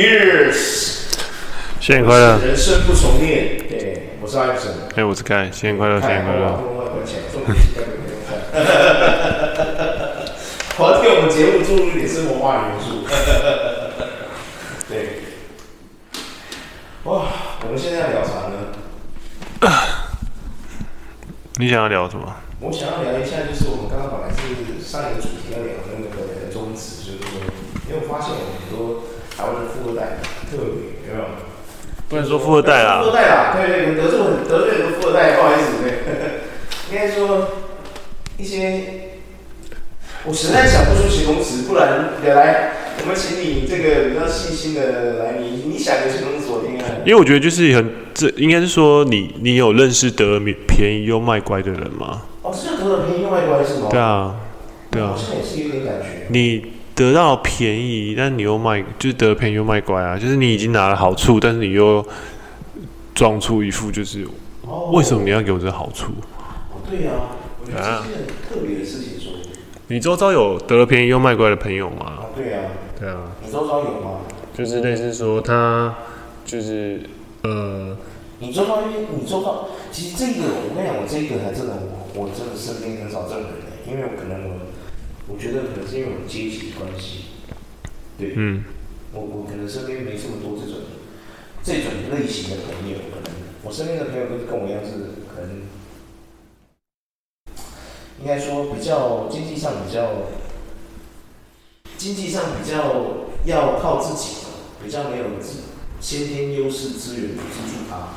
Year's，新年快乐！人生不重练，对，我是艾森，哎，我是凯，新年快乐，新年快乐！我要替我们节目注入一点生活化元素，对，哇，我们现在要聊啥呢？你想要聊什么？我想要聊一下，就是我们刚刚本来是上一个主题要聊的那个的宗旨，就是说，因为我发现我们很多台湾的富二代特别有没有？不能说富二代啦，富二代啦，对对，得罪很得罪很多富二代，不好意思，对，应该说一些。我实在想不出形容词，不然来来，我们请你这个比较细心的来，你你想个形容词我听看。因为我觉得就是很，这应该是说你你有认识得了便宜又卖乖的人吗？哦，这叫得了便宜又卖乖是吗？对啊，对啊。好像也是有点感觉。你得到便宜，但你又卖，就是得了便宜又卖乖啊，就是你已经拿了好处，但是你又装出一副就是，为什么你要给我这个好处？哦，对呀、啊，我觉得这是很特别的事情说。你周遭有得了便宜又卖乖的朋友吗？啊，对啊，对啊。你周遭有吗？就是类似说他，就是呃，你周遭因为你周遭，其实这个我跟你讲，我这个还真的，我我真的身边很少这种人，因为我可能我，我觉得可能是因为我们阶级关系，对，嗯，我我可能身边没这么多这种这种类型的朋友，可能我身边的朋友都是跟我一样是可能。应该说比较经济上比较，经济上比较要靠自己，比较没有自先天优势资源去资助他，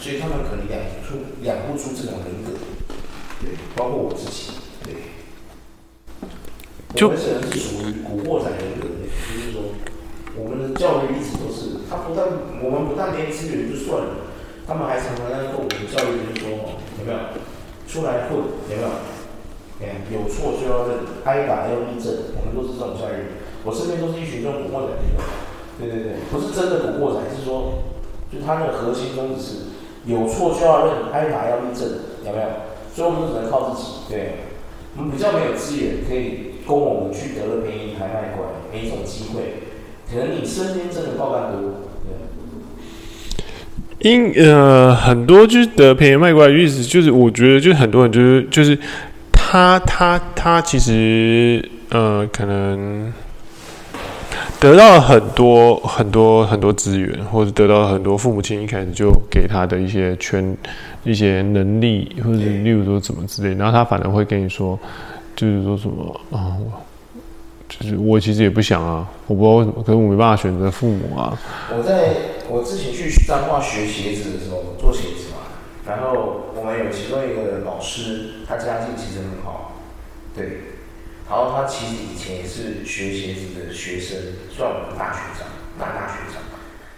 所以他们可能养不出养不出这种人格，对，包括我自己，对。我们是属于古惑仔人格的，就是说，我们的教育一直都是，他不但我们不但没资源就算了，他们还常常在跟我们的教育就是说，有没有出来混，有没有？有错就要认，挨打要立正，我们都是这种教育。我身边都是一群这种古惑仔，对对对，不是真的古惑仔，是说，就他那个核心宗旨是，有错就要认，挨打要立正，有没有？所以我们只能靠自己，对。我们比较没有资源可以供我们去得了便宜还卖乖，没这种机会。可能你身边真的爆肝多，对。因呃很多就是得便宜卖乖的意思，就是我觉得就是很多人就是就是。他他他其实呃，可能得到了很多很多很多资源，或者得到了很多父母亲一开始就给他的一些权、一些能力，或者例如说怎么之类，然后他反而会跟你说，就是说什么啊，就是我其实也不想啊，我不知道为什么，可是我没办法选择父母啊。我在我之前去彰化学鞋子的时候，做鞋子嘛。然后我们有其中一个老师，他家境其实很好，对。然后他其实以前也是学鞋子的学生，算我们大学长，大大学长。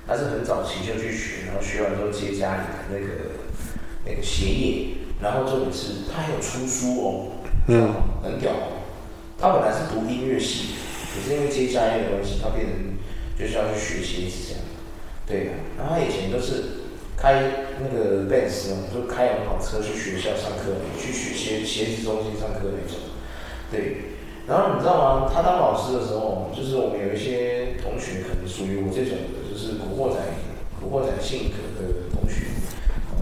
他是很早期就去学，然后学完之后接家里的那个那个鞋业。然后重点是他还有出书哦，嗯，很屌。他本来是读音乐系，可是因为接家业的关系，他变成就是要去学鞋子这样。对，然后他以前都是。开那个 Benz 就开很好车去学校上课，去学鞋鞋子中心上课那种。对，然后你知道吗？他当老师的时候，就是我们有一些同学可能属于我这种的，就是古惑仔、古惑仔性格的同学，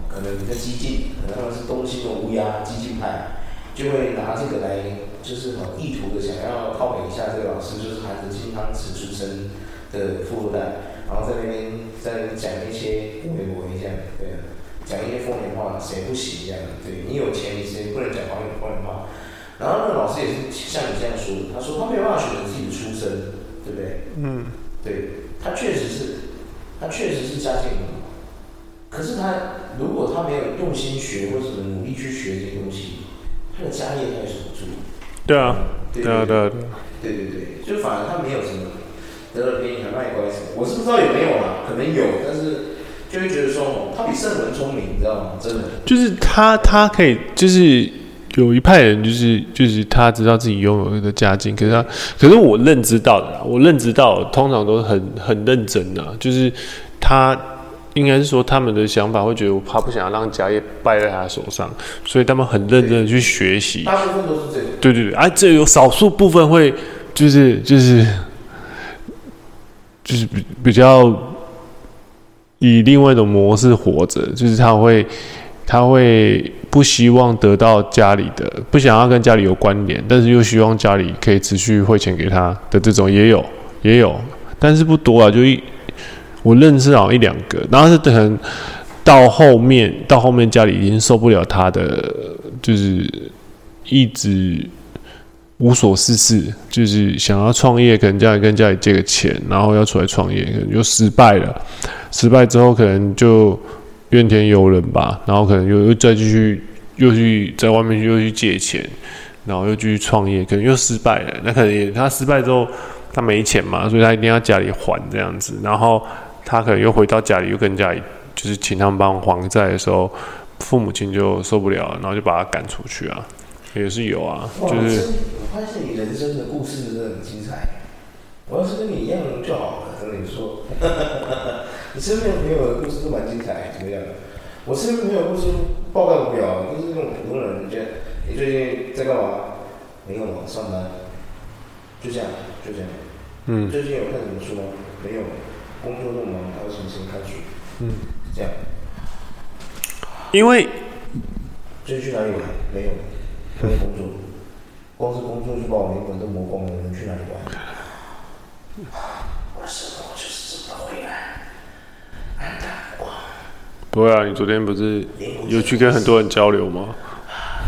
可能比较激进，可能他们是东京的乌鸦激进派，就会拿这个来，就是很意图的想要靠北一下这个老师，就是含着金汤匙出身的富二代。然后在那边在讲一些微博一样，对，讲一些风凉话，谁不行这样？对，你有钱，你谁不能讲风凉风凉话？然后那个老师也是像你这样说的，他说他没有办法选择自己的出身，对不对？嗯，对，他确实是，他确实是家境很好，可是他如果他没有用心学或者努力去学这些东西，他的家业他也守不住。对啊，对啊，对啊，对对对，就反而他没有什么。得了便宜还卖乖什么？我是不知道有没有啊，可能有，但是就会觉得说，他比圣文聪明，你知道吗？真的。就是他，他可以，就是有一派人，就是就是他知道自己拥有一个家境，可是他，可是我认知到的啦，我认知到通常都是很很认真的，就是他应该是说他们的想法会觉得，我怕不想要让家业败在他手上，所以他们很认真的去学习。大部分都是这样。对对对，而、啊、这有少数部分会，就是就是。就是比比较以另外一种模式活着，就是他会他会不希望得到家里的，不想要跟家里有关联，但是又希望家里可以持续汇钱给他的这种也有也有，但是不多啊，就一我认识好像一两个，然后是等到后面到后面家里已经受不了他的，就是一直。无所事事，就是想要创业，可能家里跟家里借个钱，然后要出来创业，可能就失败了。失败之后，可能就怨天尤人吧，然后可能又又再继续，又去在外面又去借钱，然后又继续创业，可能又失败了。那可能也他失败之后，他没钱嘛，所以他一定要家里还这样子。然后他可能又回到家里，又跟家里就是请他们帮还债的时候，父母亲就受不了，然后就把他赶出去啊。也是有啊，就是我发现你人生的故事真的很精彩。我要是跟你一样就好了，跟你说，你身边的朋友的故事都蛮精彩，怎么样？我身边朋友故事报告不了，都是那种普通人。你觉得你最近在干嘛？没有嘛，上班。就这样，就这样。嗯。最近有看什么书吗？没有。工作那么忙，还有什么时间看书？嗯。这样。因为。最近去哪里玩？没有。工作，光是工作就把我灵魂都磨光了，能去哪里玩？我的生活就是这么灰暗，暗淡无光。不会啊，你昨天不是有去跟很多人交流吗？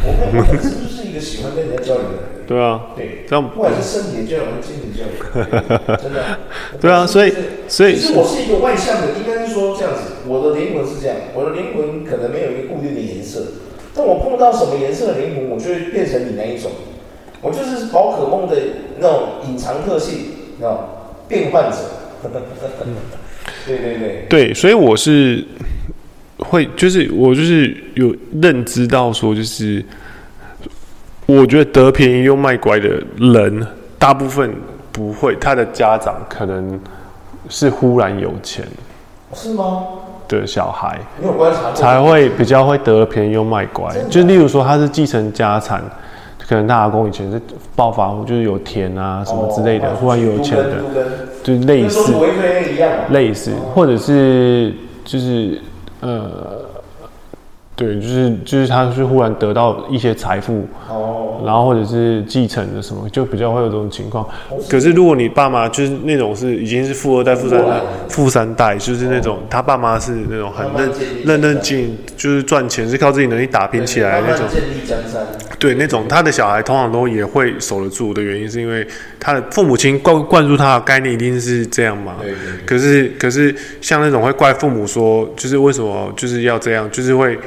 我本身就是一个喜欢跟人家交流的人。对啊，对，这样不管是身体教育还是精神教育，真的。对啊，所以所以，其实我是一个外向的，应该是说这样子，我的灵魂是这样，我的灵魂可能没有一个固定的颜色。但我碰到什么颜色的灵魂，我就会变成你那一种。我就是宝可梦的那种隐藏特性，那种变换者。对对对。对，所以我是会，就是我就是有认知到说，就是我觉得得便宜又卖乖的人，大部分不会，他的家长可能是忽然有钱。是吗？的小孩你有观察才会比较会得便宜又卖乖，就例如说他是继承家产，可能他阿公以前是暴发户，就是有田啊什么之类的，忽然又有钱的，就类似类似，或者是就是呃。对，就是就是他是忽然得到一些财富，哦，然后或者是继承的什么，就比较会有这种情况。可是如果你爸妈就是那种是已经是富二代、富三代、富三代，就是那种他爸妈是那种很认认认真，就是赚钱是靠自己能力打拼起来的那种。对，那种他的小孩通常都也会守得住的原因，是因为他的父母亲灌灌输他的概念一定是这样嘛。可是可是像那种会怪父母说，就是为什么就是要这样，就是会。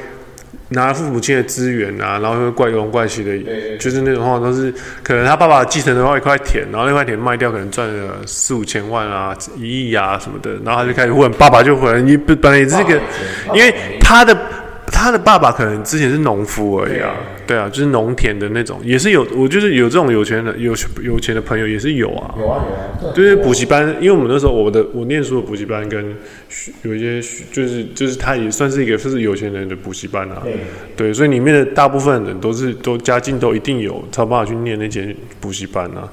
拿父母亲的资源啊，然后又怪东怪西的，就是那种话都是可能他爸爸继承的话一块田，然后那块田卖掉可能赚了四五千万啊、一亿啊什么的，然后他就开始问爸爸，就回来你本来也是个，因为他的。他的爸爸可能之前是农夫而已啊，对。啊，就是农田的那种，也是有，我就是有这种有钱的有有钱的朋友也是有啊，有啊有啊，对对，补习班，因为我们那时候我的我念书的补习班跟有一些就是就是他也算是一个就是有钱人的补习班啊，对，所以里面的大部分人都是都家境都一定有，才有办法去念那间补习班啊。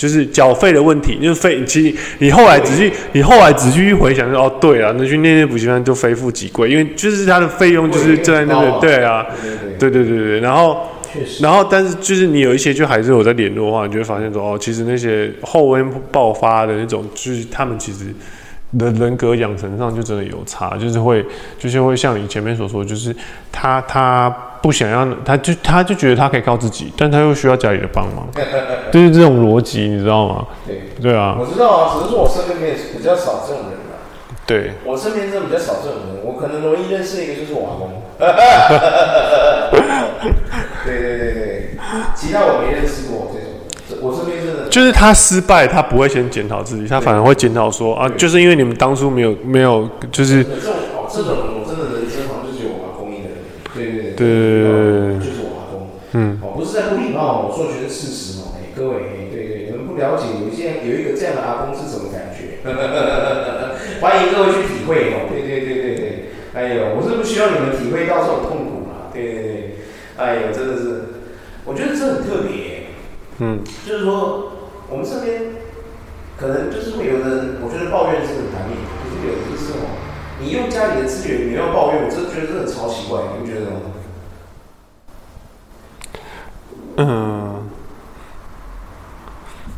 就是缴费的问题，就是费。其实你后来仔细，你后来仔细一回想，说哦，对啊，那去念念补习班就非富即贵，因为就是他的费用就是在那个，对啊，对对对对。然后，然后，但是就是你有一些就还是有在联络的话，你就会发现说哦，其实那些后温爆发的那种，就是他们其实。的人格养成上就真的有差，就是会，就是会像你前面所说，就是他他不想要，他就他就觉得他可以靠自己，但他又需要家里的帮忙，就是这种逻辑，你知道吗？对，对啊，我知道啊，只是说我身边比较少这种人啊。对，我身边真的比较少这种人，我可能容易认识一个就是我阿公。对对对对，其他我没认识过这种。我身边真的就是他失败，他不会先检讨自己，他反而会检讨说啊，就是因为你们当初没有没有，就是这种哦，这种我真的人生好像就是有我阿公一个人，对对对，对，就是我阿公，嗯，哦，不是在不礼貌，我说全是事实哦，哎，各位，对对，你们不了解，有一些有一个这样的阿公是什么感觉？欢迎各位去体会哦，对对对对对，哎呦，我是不需要你们体会到这种痛苦嘛，对对对，哎呦，真的是，我觉得这很特别。嗯，就是说，我们这边可能就是会有的人，我觉得抱怨是很难免，可是有的就是哦，你用家里的资源，你要抱怨，我真的觉得这很超奇怪，你不觉得吗？嗯，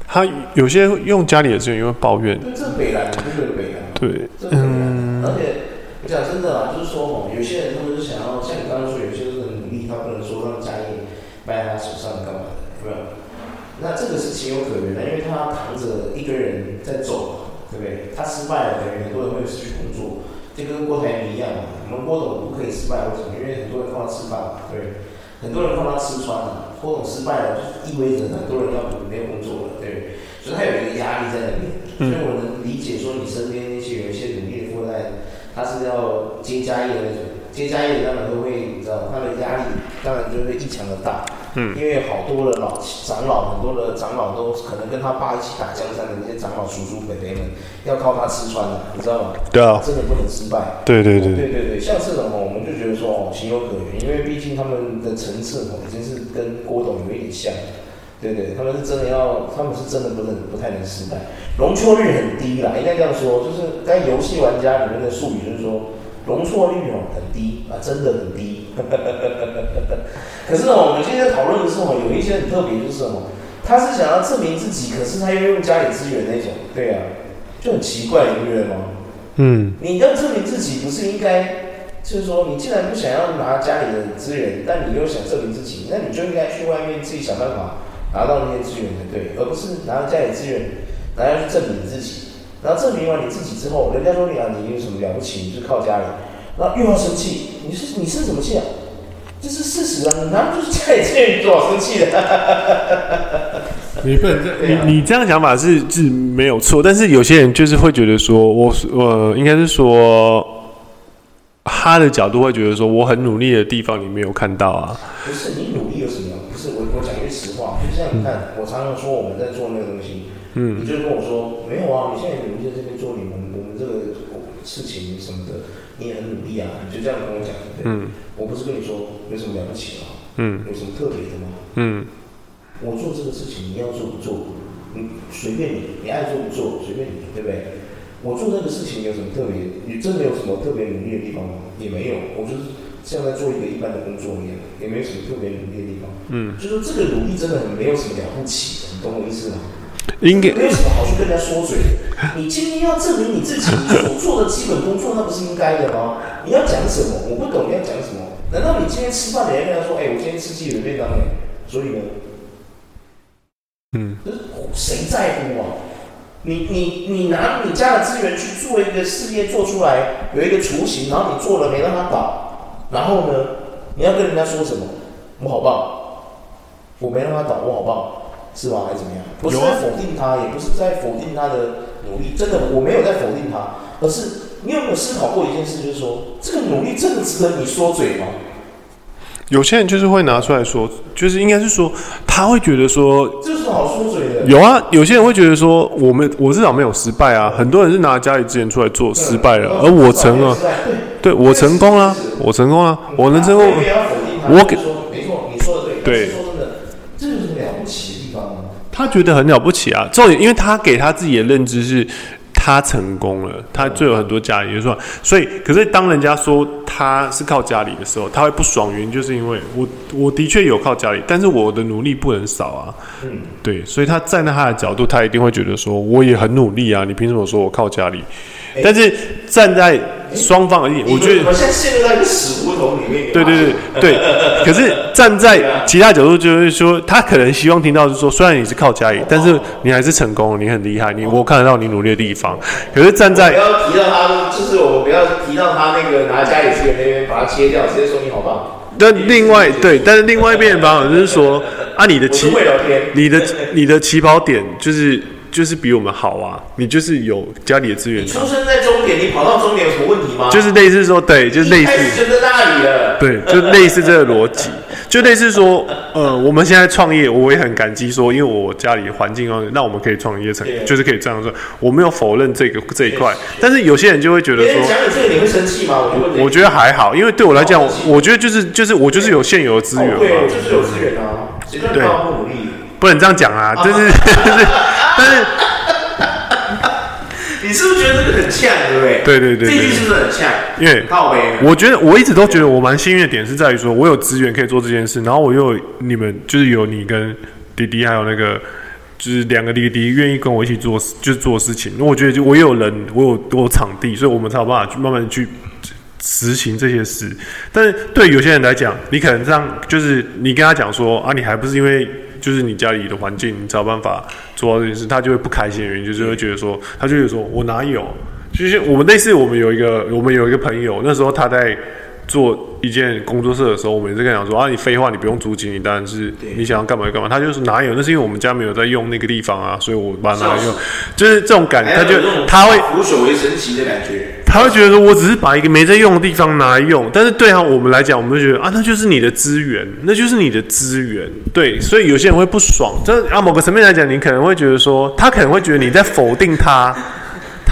他有些用家里的资源，因为抱怨。对，这北兰，这是北兰。对，嗯。而且我讲真的啊，就是说哦，有些人他们是想要像你刚刚说，有些人很努力，他不能说让家业败在他手上干嘛的，对吧？那这个是情有可原的，因为他扛着一堆人在走，对不对？他失败了，等于很多人会失去工作，就跟郭台铭一样嘛。我们郭董不可以失败，为什么？因为很多人靠他吃饭嘛，对，很多人靠他吃穿了。郭董失败了，就意味着很多人要没有工作了，对。所以他有一个压力在那边，所以我能理解说你身边那些有一些努力的富二代，他是要接家业的那种，接家业当然都会，你知道，他的压力当然就会异常的大。嗯，因为好多的老长老，很多的长老都可能跟他爸一起打江山的那些长老叔叔伯伯们，要靠他吃穿的，你知道吗？对啊，真的不能失败。对对对对对对，像这种哦，我们就觉得说哦，情有可原，因为毕竟他们的层次哦，已经是跟郭董有一点像，对对，他们是真的要，他们是真的不能不太能失败，容错率很低啦，应该这样说，就是在游戏玩家里面的术语就是说，容错率哦很低啊，真的很低。可是呢，我们今天讨论的时候，有一些很特别，就是什么？他是想要证明自己，可是他又用家里资源那种，对啊，就很奇怪，你不觉得吗？嗯。你要证明自己，不是应该，就是说，你既然不想要拿家里的资源，但你又想证明自己，那你就应该去外面自己想办法拿到那些资源才对，而不是拿到家里资源，拿要去证明你自己。然后证明完你自己之后，人家说你啊，你有什么了不起？你就靠家里。然后又要生气，你是你生什么气啊？这是事实啊！你难道就是家里资源你多少生气的？你不能这样，你你这样想法是是没有错，但是有些人就是会觉得说，我呃应该是说，他的角度会觉得说，我很努力的地方你没有看到啊。不是你努你看，我常常说我们在做那个东西，嗯，你就跟我说没有啊，你现在你们在这边做你们我们这个事情什么的。你也很努力啊，你就这样跟我讲，对，嗯，我不是跟你说有什么了不起吗？嗯，有什么特别的吗？嗯，我做这个事情，你要做不做？你随便你，你爱做不做随便你，对不对？我做这个事情有什么特别？你真的有什么特别努力的地方吗？也没有，我就是像在做一个一般的工作一样，也没有什么特别努力的地方。嗯，就说这个努力真的很没有什么了不起的，你懂我意思吗？应该没有什么好去跟人家说嘴。你今天要证明你自己，所做的基本工作，那不是应该的吗？你要讲什么？我不懂你要讲什么？难道你今天吃饭，你还跟他说：“哎、欸，我今天吃鸡腿便当。”所以呢，嗯，谁在乎啊？你你你拿你家的资源去做一个事业，做出来有一个雏形，然后你做了没让他倒，然后呢，你要跟人家说什么？我好棒，我没让他倒，我好棒。是吧？还是怎么样？不是在否定他，也不是在否定他的努力。真的，我没有在否定他，而是你有没有思考过一件事，就是说，这个努力真的值得你说嘴吗？有些人就是会拿出来说，就是应该是说，他会觉得说，这是好说嘴的？有啊，有些人会觉得说，我们我至少没有失败啊。很多人是拿家里资源出来做失败了，而我成了，对，我成功了，我成功了，我能成功。我给，没错，你说的对。对。这就是了不起的地方他觉得很了不起啊！重点，因为他给他自己的认知是，他成功了，他就有很多家里，就是说，所以，可是当人家说他是靠家里的时候，他会不爽，原因就是因为我我的确有靠家里，但是我的努力不能少啊。嗯，对，所以他站在他的角度，他一定会觉得说，我也很努力啊，你凭什么说我靠家里？但是站在双方而已，我觉得我现在陷入在一个死胡同里面。对对对 对，可是站在其他角度，就是说他可能希望听到，就是说，虽然你是靠家里，但是你还是成功了，你很厉害，你我看得到你努力的地方。可是站在不要提到他，就是我不要提到他那个拿家里资源那边，把它切掉，直接说你好棒。但另外对，但是另外一边的方法就是说，啊，你的起你的你的起跑点就是。就是比我们好啊！你就是有家里的资源。你出生在终点，你跑到终点有什么问题吗？就是类似说，对，就是类似。就在那里了。对，就类似这个逻辑，就类似说，呃，我们现在创业，我也很感激说，因为我家里环境哦，那我们可以创业成，就是可以这样说。我没有否认这个这一块，但是有些人就会觉得说，讲你这个你会生气吗？我觉得还好，因为对我来讲，我觉得就是就是我就是有现有的资源嘛，对，就是有资源啊，谁叫你不努力？不能这样讲啊，就是 就是。但是，你是不是觉得这个很呛，对不对？对对对，这句是不是很呛？因为靠北，我觉得我一直都觉得我蛮幸运的点是在于说，我有资源可以做这件事，然后我又有你们，就是有你跟弟弟，还有那个就是两个弟弟愿意跟我一起做，就是做事情。那我觉得就我有人，我有我有场地，所以我们才有办法去慢慢去实行这些事。但是对有些人来讲，你可能这样，就是你跟他讲说啊，你还不是因为。就是你家里的环境，你找办法做到这件事，他就会不开心的原因，就是会觉得说，他就会说，我哪有？就是我们类似，我们有一个，我们有一个朋友，那时候他在做一件工作室的时候，我们也是跟他讲说，啊，你废话，你不用租金，你当然是你想要干嘛就干嘛。他就是哪有？那是因为我们家没有在用那个地方啊，所以我把它拿来用，就是这种感觉，他就他会无所谓神奇的感觉。他会觉得说，我只是把一个没在用的地方拿来用，但是对啊，我们来讲，我们就觉得啊，那就是你的资源，那就是你的资源，对，所以有些人会不爽。这啊，某个层面来讲，你可能会觉得说，他可能会觉得你在否定他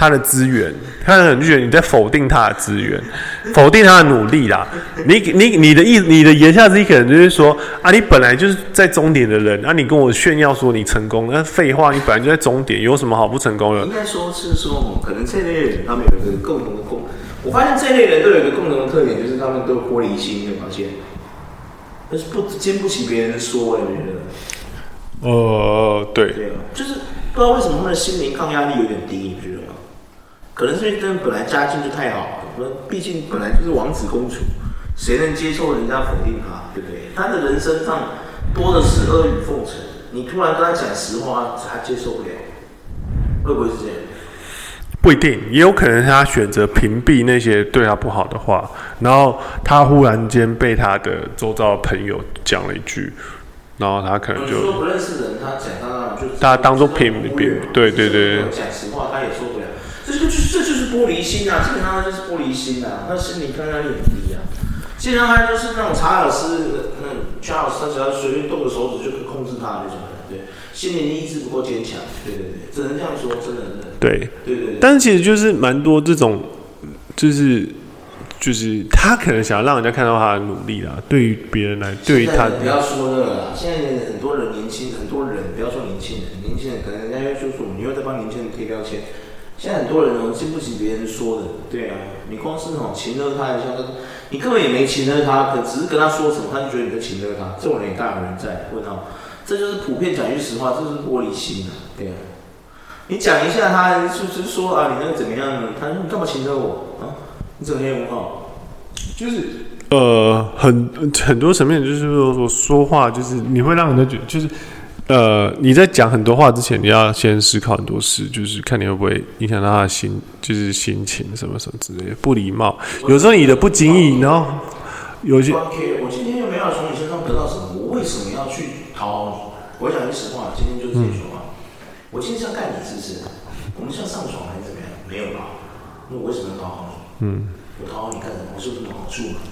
他的资源。他可能觉得你在否定他的资源，否定他的努力啦。你你你的意你的言下之意可能就是说啊，你本来就是在终点的人，啊，你跟我炫耀说你成功，那废话，你本来就在终点，有什么好不成功的？应该说是说，可能这类人他们有一个共同的共，我发现这类人都有一个共同的特点，就是他们都有玻璃心，你有发现？但是不经不起别人说，我觉得。呃，对。对啊，就是不知道为什么他们的心灵抗压力有点低，你觉得吗？可能是因为他本来家境就太好了，毕竟本来就是王子公主，谁能接受人家否定他，对不对？他的人生上多的是阿谀奉承，你突然跟他讲实话，他接受不了，会不会是这样？不一定，也有可能他选择屏蔽那些对他不好的话，然后他忽然间被他的周遭的朋友讲了一句，然后他可能就说不认识人，他讲他就他当做屏蔽，对对对对，讲实话他也受这就这就是玻璃心啊！基本上他就是玻璃心啊，他心理抗压力很低啊。基本上他就是那种查尔斯，那查尔斯他只要随便动个手指就可以控制他那种人，对，心理意志不够坚强，对对对，只能这样说，真的真的。对对对对。但是其实就是蛮多这种，就是就是他可能想要让人家看到他的努力啦。对于别人来，对于他不要说那个啦，现在很多人年轻，很多人不要说年轻人，年轻人可能人家要说说，你又在帮年轻人贴标签。现在很多人哦，经不起别人说的，对啊，你光是哦，情勒他一下，你根本也没情勒他，可只是跟他说什么，他就觉得你在情勒他，这种人也大有人在。问号，这就是普遍讲句实话，这是玻璃心啊，对啊。你讲一下他，就是说啊，你那个怎么样呢？他说你干嘛情勒我啊？你整天问号，就是呃，很很多层面，就是说说说话，就是你会让人家觉得就是。呃，你在讲很多话之前，你要先思考很多事，就是看你会不会影响到他的心，就是心情什么什么之类的，不礼貌。有时候你的不经意，然后有些。我今天又没有从你身上得到什么，我为什么要去讨好你？我讲句实话，今天就是这句话。嗯、我今天是要干你是不是？我们是要上床还是怎么样？没有吧？那我为什么要讨好你？嗯。我讨好你干什么？我是不是有好处嘛？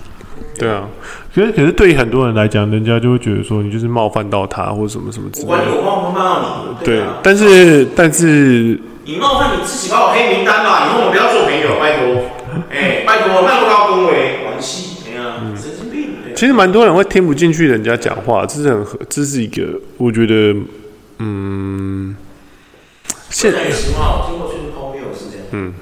对啊，可是可是对于很多人来讲，人家就会觉得说你就是冒犯到他或者什么什么之类的。我管你有冒犯到你。对，但是但是你冒犯你自己把我黑名单吧，以后我们不要做朋友，拜托。哎、欸，拜托，拜托高恭维，关系，哎呀，神经病。其实蛮多人会听不进去人家讲话，这是很这是一个我觉得嗯。现在实话，我听过最荒谬的事情。嗯。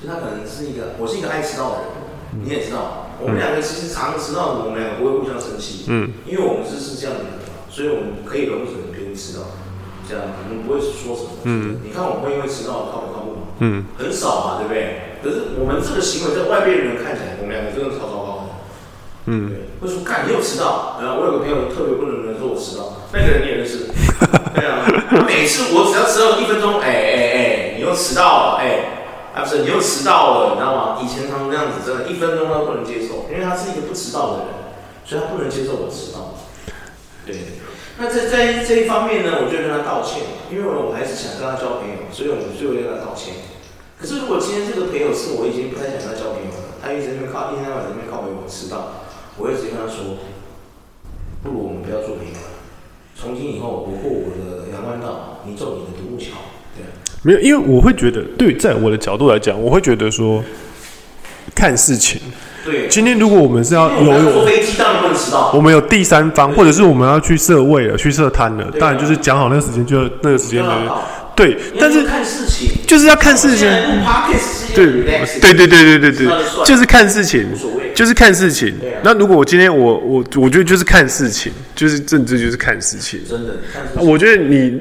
就他可能是一个，我是一个爱迟到的人，嗯、你也知道。我们两个其实常迟到，我们两个不会互相生气，嗯，因为我们是是这样的人嘛，所以我们可以容忍别人迟到，这样我们不会说什么，嗯，你看我们会因为迟到靠不靠谱吗？嗯，很少嘛，对不对？可是我们这个行为在外边人看起来，我们两个真的超糟糕的，嗯，对，为什么？看你又迟到，然后我有个朋友特别不能忍受我迟到，那个人你也认识，对啊，每次我只要迟到一分钟，哎哎哎，你又迟到了，哎。啊，不是，你又迟到了，你知道吗？以前他们那样子，真的，一分钟都不能接受，因为他是一个不迟到的人，所以他不能接受我迟到。对，那在在这一方面呢，我就跟他道歉，因为我还是想跟他交朋友，所以我们最后跟他道歉。可是如果今天这个朋友是我已经不太想跟他交朋友了，他一直在那边靠，一天到晚在那边靠我迟到，我会直跟他说，不如我们不要做朋友了，从今以后我过我的阳关道，你走你的独木桥，没有，因为我会觉得，对，在我的角度来讲，我会觉得说，看事情。对。今天如果我们是要有，坐飞机当然不能迟到。我们有第三方，或者是我们要去设位了，去设摊了，当然就是讲好那个时间，就那个时间的。对，但是看事情，就是要看事情。对，对对对对对对，就是看事情，就是看事情。那如果我今天我我我觉得就是看事情，就是政治就是看事情。真的，我觉得你。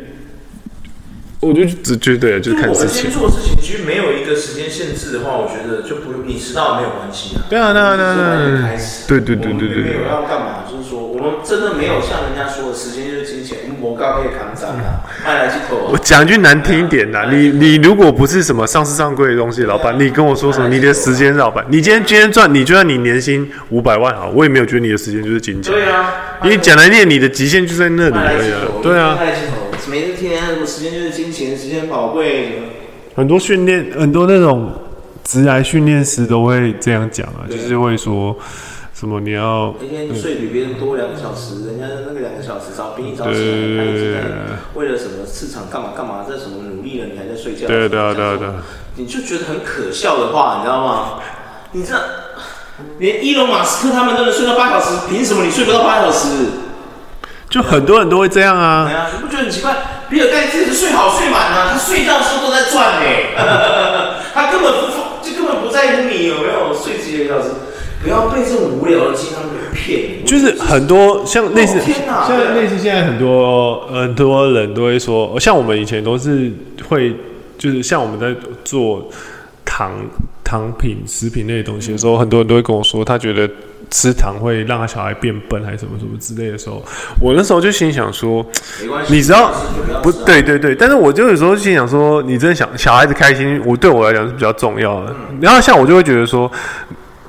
我就只觉得就是看事情。做事情，其实没有一个时间限制的话，我觉得就不用你迟到没有关系啊。对啊，对啊，对啊，开始。对对对对对。没有要干嘛，就是说，我们真的没有像人家说的，时间就是金钱，我刚可以扛涨啊，卖来几口。我讲句难听一点的，你你如果不是什么上市上柜的东西，老板，你跟我说什么？你的时间，老板，你今天今天赚，你就算你年薪五百万好，我也没有觉得你的时间就是金钱。对啊。你讲来念，你的极限就在那里而已啊。对啊。每一天什么时间就是金钱，时间宝贵。很多训练，很多那种直来训练师都会这样讲啊，就是会说什么你要一天睡比别人多两个小时，人家那个两个小时早比你早起来，他一直在为了什么市场干嘛干嘛，在什么努力了，你还在睡觉？对对啊对啊对啊！你就觉得很可笑的话，你知道吗？你这连伊隆马斯克他们都能睡到八小时，凭什么你睡不到八小时？就很多人都会这样啊！对啊，你不觉得很奇怪？比尔盖茨是睡好睡满啊，他睡觉的时候都在赚哎，他根本不就根本不在乎你有没有睡几个小时。不要被这种无聊的鸡汤给骗。就是很多像类似，像类似现在很多很多人都会说，像我们以前都是会，就是像我们在做糖糖品食品类的东西的时候，很多人都会跟我说，他觉得。吃糖会让他小孩变笨，还是什么什么之类的时候，我那时候就心想说，你知道不？对对对，但是我就有时候心想说，你真的想小孩子开心，我对我来讲是比较重要的。然后像我就会觉得说，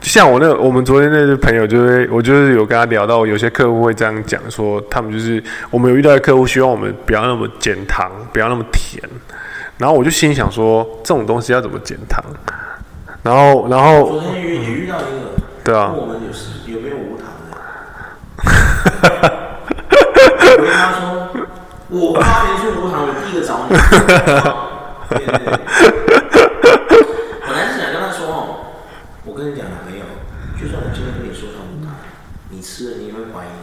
像我那个我们昨天那个朋友就会，我就是有跟他聊到，有些客户会这样讲说，他们就是我们有遇到的客户希望我们不要那么减糖，不要那么甜。然后我就心想说，这种东西要怎么减糖？然后然后昨天遇也遇到一个。对啊，我们有时有没有无糖的？我跟他说，我花钱去无糖，我第一个找你。对对对。本来是想跟他说哦，我跟你讲了没有，就算我今天跟你说它无糖，你吃了你也会怀疑，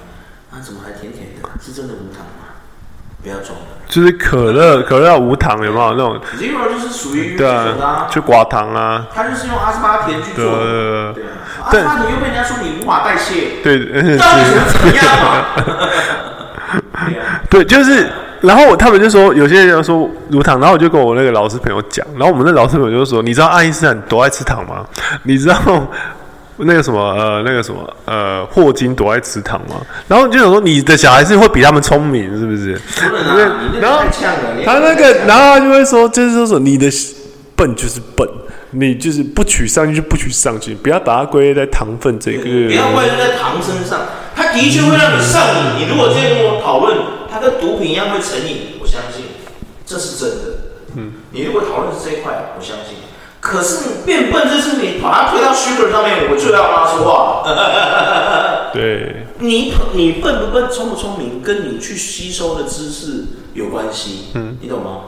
啊怎么还甜甜的？是真的无糖吗？不要装了。就是可乐，可乐要无糖有没有那种？Zero 就是属于对啊，就寡糖啊。它就是用阿斯巴甜去做的。对。阿斯巴甜又被人家说你无法代谢。对，到底是怎样嘛？对，就是，然后他们就说有些人要说乳糖，然后我就跟我那个老师朋友讲，然后我们那老师朋友就说，你知道爱因斯坦多爱吃糖吗？你知道？那个什么呃，那个什么呃，霍金躲在池塘嘛？然后就想说，你的小孩是会比他们聪明，是不是？然后他那个，然后他就会说，就是说，你的笨就是笨，你就是不取上去就不取上去，不要把它归类在糖分这个。不要归类在糖身上，它的确会让你上瘾。你如果今天跟我讨论，它跟毒品一样会成瘾，我相信这是真的。嗯，你如果讨论是这一块，我相信。可是你变笨，就是你把它推到 sugar 上面，我就要跟他说话。对，你你笨不笨，聪不聪明，跟你去吸收的知识有关系。嗯，你懂吗？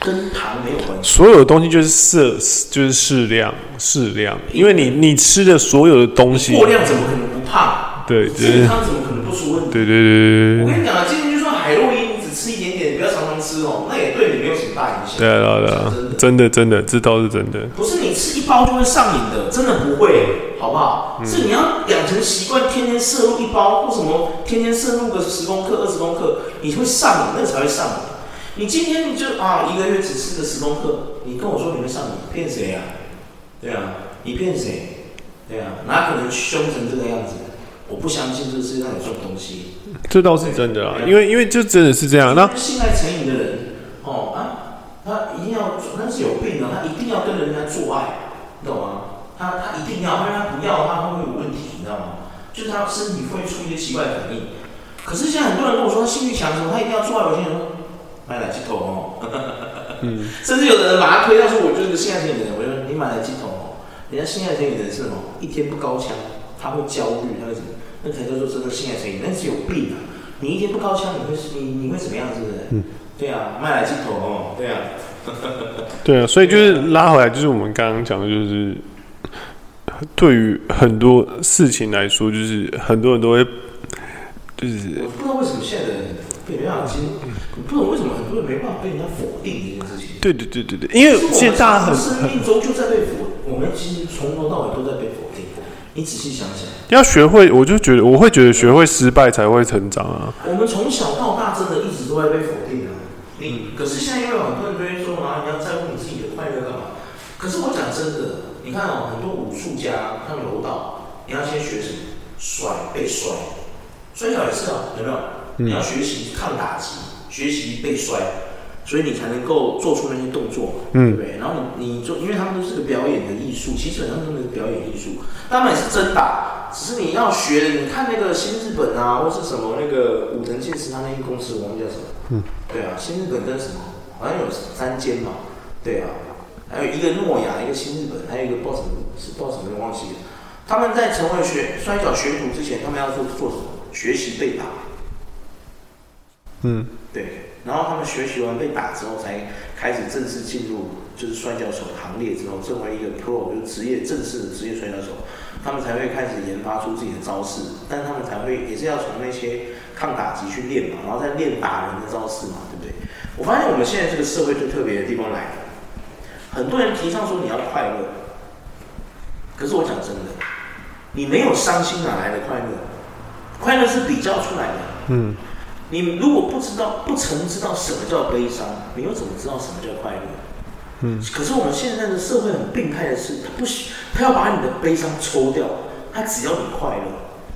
跟糖没有关系。所有的东西就是适，就是适量，适量。因为你你吃的所有的东西，过量怎么可能不胖？对，健康怎么可能不出问题？对对对对。我跟你讲啊，今天就算海洛因，你只吃一点点，不要常常吃哦，那也对你没有什么大影响。对啊对啊，真的真的，这倒是真的。不是你吃一包就会上瘾的，真的不会，好不好？嗯、是你要养成习惯，天天摄入一包，或什么天天摄入个十公克、二十公克，你会上瘾，那个才会上瘾。你今天你就啊，一个月只吃个十公克，你跟我说你会上瘾，骗谁啊？对啊，你骗谁？对啊，哪可能凶成这个样子？我不相信这个世界上有这种东西。这倒是真的啊，因为因为就真的是这样。那信赖成瘾的人，哦啊。他一定要，他是有病的，他一定要跟人家做爱，你懂吗？他他一定要，不然他不要的话，他会有问题，你知道吗？就是他身体会出一些奇怪的反应。可是现在很多人跟我说，他性欲强的时候，他一定要做爱。我心想说，买来鸡头哦，嗯，甚至有的人把他推到说，我就是个性爱成瘾的人。我就说，你买来鸡头哦，人家性爱成瘾的人是什么？一天不高腔，他会焦虑，他会什么？那才叫做真的性爱成瘾，那是有病啊！你一天不高腔，你会你你会怎么样？是不是？嗯。对啊，卖来鸡头哦，对啊，对啊，所以就是拉回来，就是我们刚刚讲的，就是对于很多事情来说，就是很多人都会，就是我不知道为什么现在的人对，没办法经，不懂为什么很多人没办法被人家否定这件事情。对对对对对，因为现在大家很生命中就在被否，我们其实从头到尾都在被否定。你仔细想想，要学会，我就觉得我会觉得学会失败才会成长啊。我们从小到大真的一直都在被否定啊。嗯可是现在因为很多人都会说啊，你要在乎你自己的快乐干嘛？可是我讲真的，你看哦，很多武术家，看柔道，你要先学什么？摔，被摔，摔跤也是啊，有没有？你要学习抗打击，学习被摔，所以你才能够做出那些动作，嗯，对不对？然后你你做，因为他们都是个表演的艺术，其实他们是表演艺术，他们也是真打，只是你要学的。你看那个新日本啊，或是什么那个武藤健司，他那些公司我忘记叫什么，嗯，对啊，新日本跟什么好像有三间嘛，对啊，还有一个诺亚，一个新日本，还有一个不知道什么，是不知道什么忘记了。他们在成为学摔跤学徒之前，他们要做做什么？学习被打。嗯，对，然后他们学习完被打之后，才开始正式进入就是摔跤手的行列之后，成为一个 pro，就是职业正式的职业摔跤手，他们才会开始研发出自己的招式，但他们才会也是要从那些抗打击去练嘛，然后再练打人的招式嘛，对不对？我发现我们现在这个社会最特别的地方来了，很多人提倡说你要快乐，可是我讲真的，你没有伤心哪来的快乐？快乐是比较出来的，嗯。你如果不知道，不曾知道什么叫悲伤，你又怎么知道什么叫快乐？嗯。可是我们现在的社会很病态的是，他不喜，他要把你的悲伤抽掉，他只要你快乐。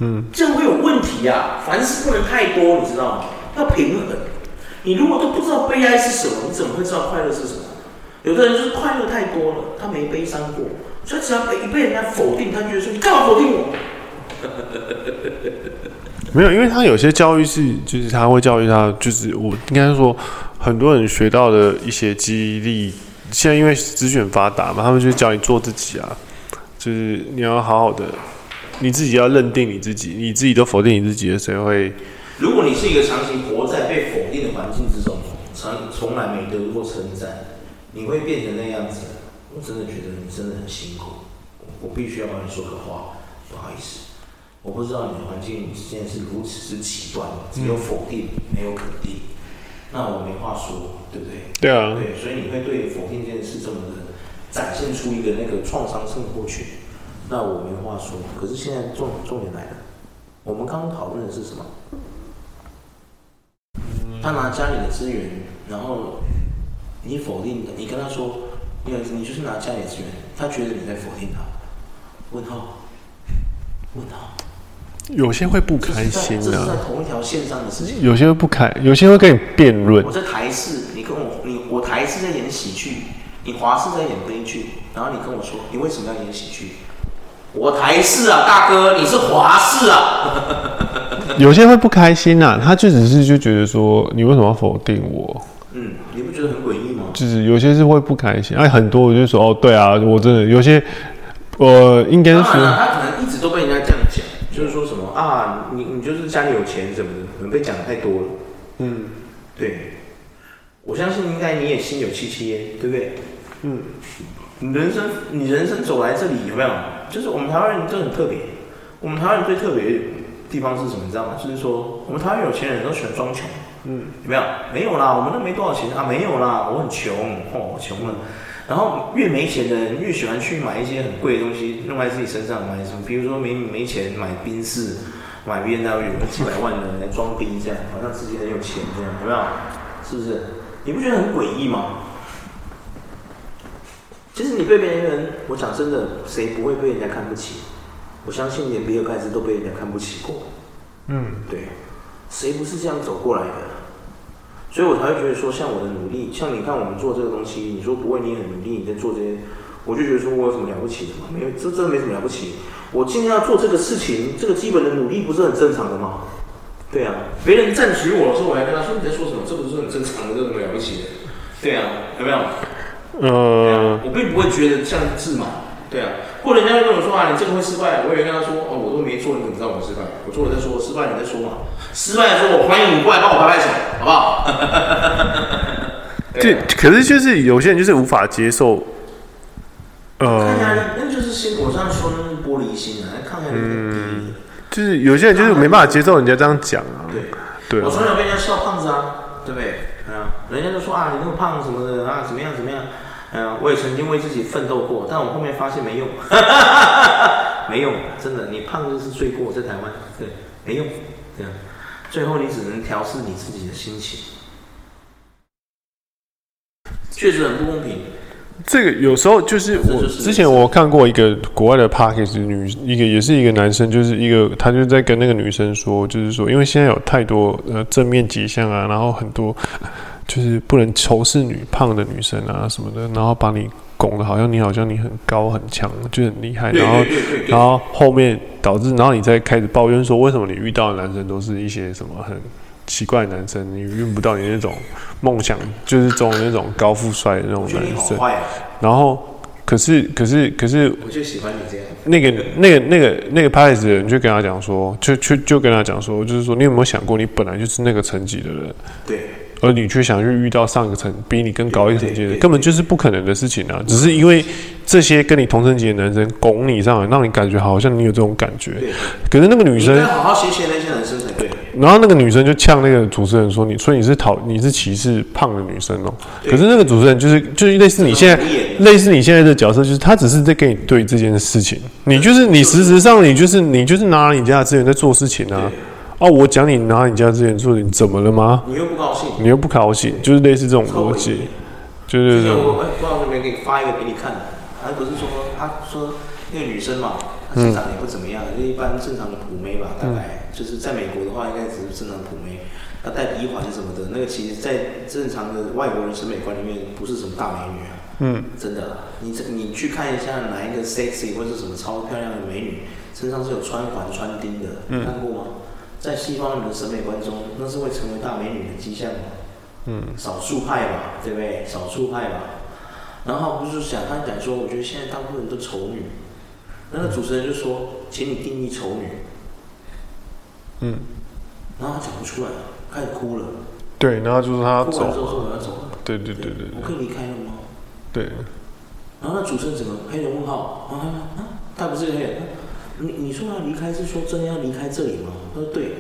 嗯。这样会有问题呀、啊，凡事不能太多，你知道吗？要平衡。你如果都不知道悲哀是什么，你怎么会知道快乐是什么？有的人就是快乐太多了，他没悲伤过，所以只要被被人家否定，他觉得说你干嘛否定我？没有，因为他有些教育是，就是他会教育他，就是我应该说，很多人学到的一些激励，现在因为资讯发达嘛，他们就教你做自己啊，就是你要好好的，你自己要认定你自己，你自己都否定你自己的时候会。如果你是一个长期活在被否定的环境之中，从从来没得过称赞，你会变成那样子，我真的觉得你真的很辛苦，我必须要帮你说个话，不好意思。我不知道你的环境现在是如此之极端，只有否定，没有肯定，那我没话说，对不对？对啊。对，所以你会对否定这件事这么的展现出一个那个创伤症候群，那我没话说。可是现在重重点来了，我们刚刚讨论的是什么？他拿家里的资源，然后你否定的，你跟他说，你你就是拿家里资源，他觉得你在否定他。问号？问号？有些会不开心的，这是在同一条线上的事情。有些会不开，有些会跟你辩论。我在台视，你跟我，你我台视在演喜剧，你华视在演悲剧，然后你跟我说，你为什么要演喜剧？我台视啊，大哥，你是华视啊。有些会不开心呐、啊，他就只是就觉得说，你为什么要否定我？嗯，你不觉得很诡异吗？就是有些是会不开心，哎，很多我就说，哦，对啊，我真的有些，我应该是说，他可能一直都被人家这样讲。就是说什么啊，你你就是家里有钱什么的，可能被讲的太多了。嗯，对，我相信应该你也心有戚戚焉，对不对？嗯，你人生你人生走来这里有没有？就是我们台湾人都很特别，我们台湾人最特别的地方是什么？你知道吗？就是说我们台湾有钱人都喜欢装穷。嗯，有没有？没有啦，我们都没多少钱啊，没有啦，我很穷，哦，穷了。然后越没钱的人越喜欢去买一些很贵的东西，弄在自己身上买什么？比如说没没钱买宾士，买 BMW，有几百万的人来装逼，这样好像自己很有钱这样，有没有？是不是？你不觉得很诡异吗？其实你被别人，我讲真的，谁不会被人家看不起？我相信连比尔盖茨都被人家看不起过。嗯，对，谁不是这样走过来的？所以我才会觉得说，像我的努力，像你看我们做这个东西，你说不为，你很努力，你在做这些，我就觉得说我有什么了不起的吗？没有，这真的没什么了不起。我今天要做这个事情，这个基本的努力不是很正常的吗？对啊，别人赞许我的时候，我还跟他说，你在说什么？这不是很正常的，这有什么了不起的？对啊，有没有？呃，我并不会觉得像字嘛。对啊，或者人家会跟我说啊，你这个会失败，我也跟他说哦，我都没做，你怎么知道我失败？我做了再说，失败你再说嘛。失败的时候，我欢迎你过来帮我拍拍手，好不好？对、啊，可是就是有些人就是无法接受。呃，看看那就是心，我上次说那是玻璃心啊，嗯，就是有些人就是没办法接受人家这样讲啊。对，对啊。我从小被人家笑胖子啊，对不对？啊，人家就说啊，你那么胖什么的啊，怎么样怎么样？嗯，我也曾经为自己奋斗过，但我后面发现没用，没用，真的，你胖就是罪过，在台湾，对，没用，这样，最后你只能调试你自己的心情，确实很不公平。这个有时候就是我之前我看过一个国外的 podcast 女，一个也是一个男生，就是一个他就在跟那个女生说，就是说，因为现在有太多呃正面迹象啊，然后很多就是不能仇视女胖的女生啊什么的，然后把你拱的好像你好像你很高很强，就很厉害，然后然后后面导致然后你再开始抱怨说，为什么你遇到的男生都是一些什么很。奇怪的男生，你遇不到你那种梦想，就是这种那种高富帅的那种男生。然后，可是，可是，可是，我就喜欢你这样。那个，那个，那个，那个拍子的人就跟他讲说，就就就跟他讲说，就是说，你有没有想过，你本来就是那个层级的人？对。而你却想去遇到上一个层比你更高一个层级的，根本就是不可能的事情啊！只是因为这些跟你同层级的男生拱你上来，让你感觉好像你有这种感觉。可是那个女生，好好谢谢那些男生才对。然后那个女生就呛那个主持人说：“你所以你是讨你是歧视胖的女生哦。”可是那个主持人就是就是类似你现在类似你现在的角色，就是他只是在跟你对这件事情，你就是你实质上你就是你就是拿你家的资源在做事情啊。哦，我讲你拿你家之前做，你怎么了吗？你又不高兴，你又不高兴，就是类似这种逻辑，就是这种。我哎，不知道这边给你发一个给你看，还不是说他说那个女生嘛，她身长也不怎么样，就一般正常的普妹吧，大概就是在美国的话，应该只是正常普妹，她戴鼻环什么的，那个其实，在正常的外国人审美观里面，不是什么大美女啊。嗯，真的，你你去看一下哪一个 sexy 或者是什么超漂亮的美女，身上是有穿环穿钉的，嗯看过吗？在西方人的审美观中，那是会成为大美女的迹象吗？嗯，少数派嘛，对不对？少数派嘛。然后不是想他讲说，我觉得现在大部分人都丑女。那个主持人就说，请你定义丑女。嗯。然后他讲不出来，开始哭了。对，然后就是他走。哭完之后说我要走了。对对对对，对。我可以离开了吗？对。然后那主持人怎么黑人问号？啊啊，他不是黑人。你你说要离开是说真的要离开这里吗？他说对。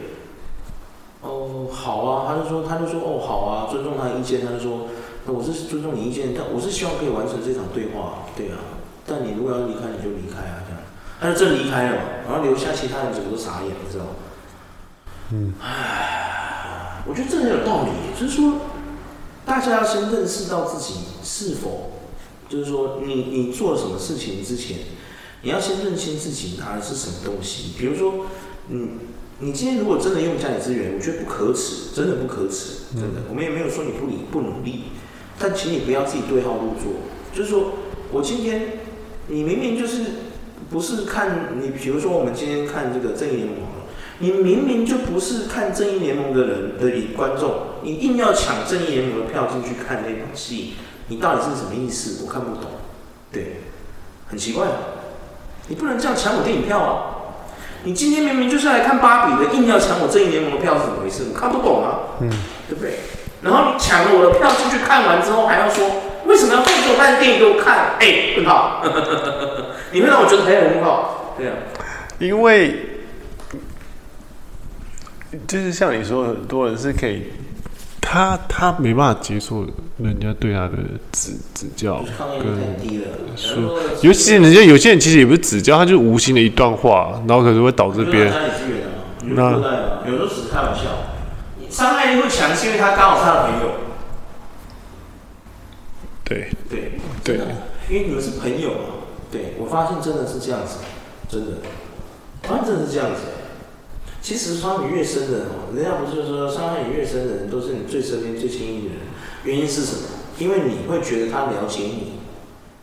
哦，好啊，他就说他就说哦好啊，尊重他的意见，他就说我是尊重你意见，但我是希望可以完成这场对话，对啊。但你如果要离开，你就离开啊，这样。他就真离开了嘛，然后留下其他人整个都傻眼，你知道吗？嗯。唉，我觉得这很有道理，就是说大家要先认识到自己是否，就是说你你做了什么事情之前。你要先认清自己拿的是什么东西，比如说，嗯，你今天如果真的用家里资源，我觉得不可耻，真的不可耻，真的，我们也没有说你不理不努力，但请你不要自己对号入座。就是说我今天，你明明就是不是看你，比如说我们今天看这个正义联盟，你明明就不是看正义联盟的人的观众，你硬要抢正义联盟的票进去看那场戏，你到底是什么意思？我看不懂，对，很奇怪。你不能这样抢我电影票啊！你今天明明就是来看芭比的，硬要抢我正义联盟的票是怎么回事？我看不懂啊，嗯，对不对？然后你抢了我的票进去看完之后，还要说为什么要放这种烂电影给我看？哎，问号，你会让我觉得很有问号，对啊，因为就是像你说，很多人是可以。他他没办法接受人家对他的指指教跟说，尤其人家有些人其实也不是指教，他就无心的一段话，然后可能会导致别人。那有时候只是开玩笑，伤害力会强，是因为他刚好是他的朋友。对对对，因为你们是朋友嘛。对，我发现真的是这样子，真的，发现真的是这样子。其实伤你越深的哦，人家不是说伤害你越深的人都是你最身边最亲密的人，原因是什么？因为你会觉得他了解你，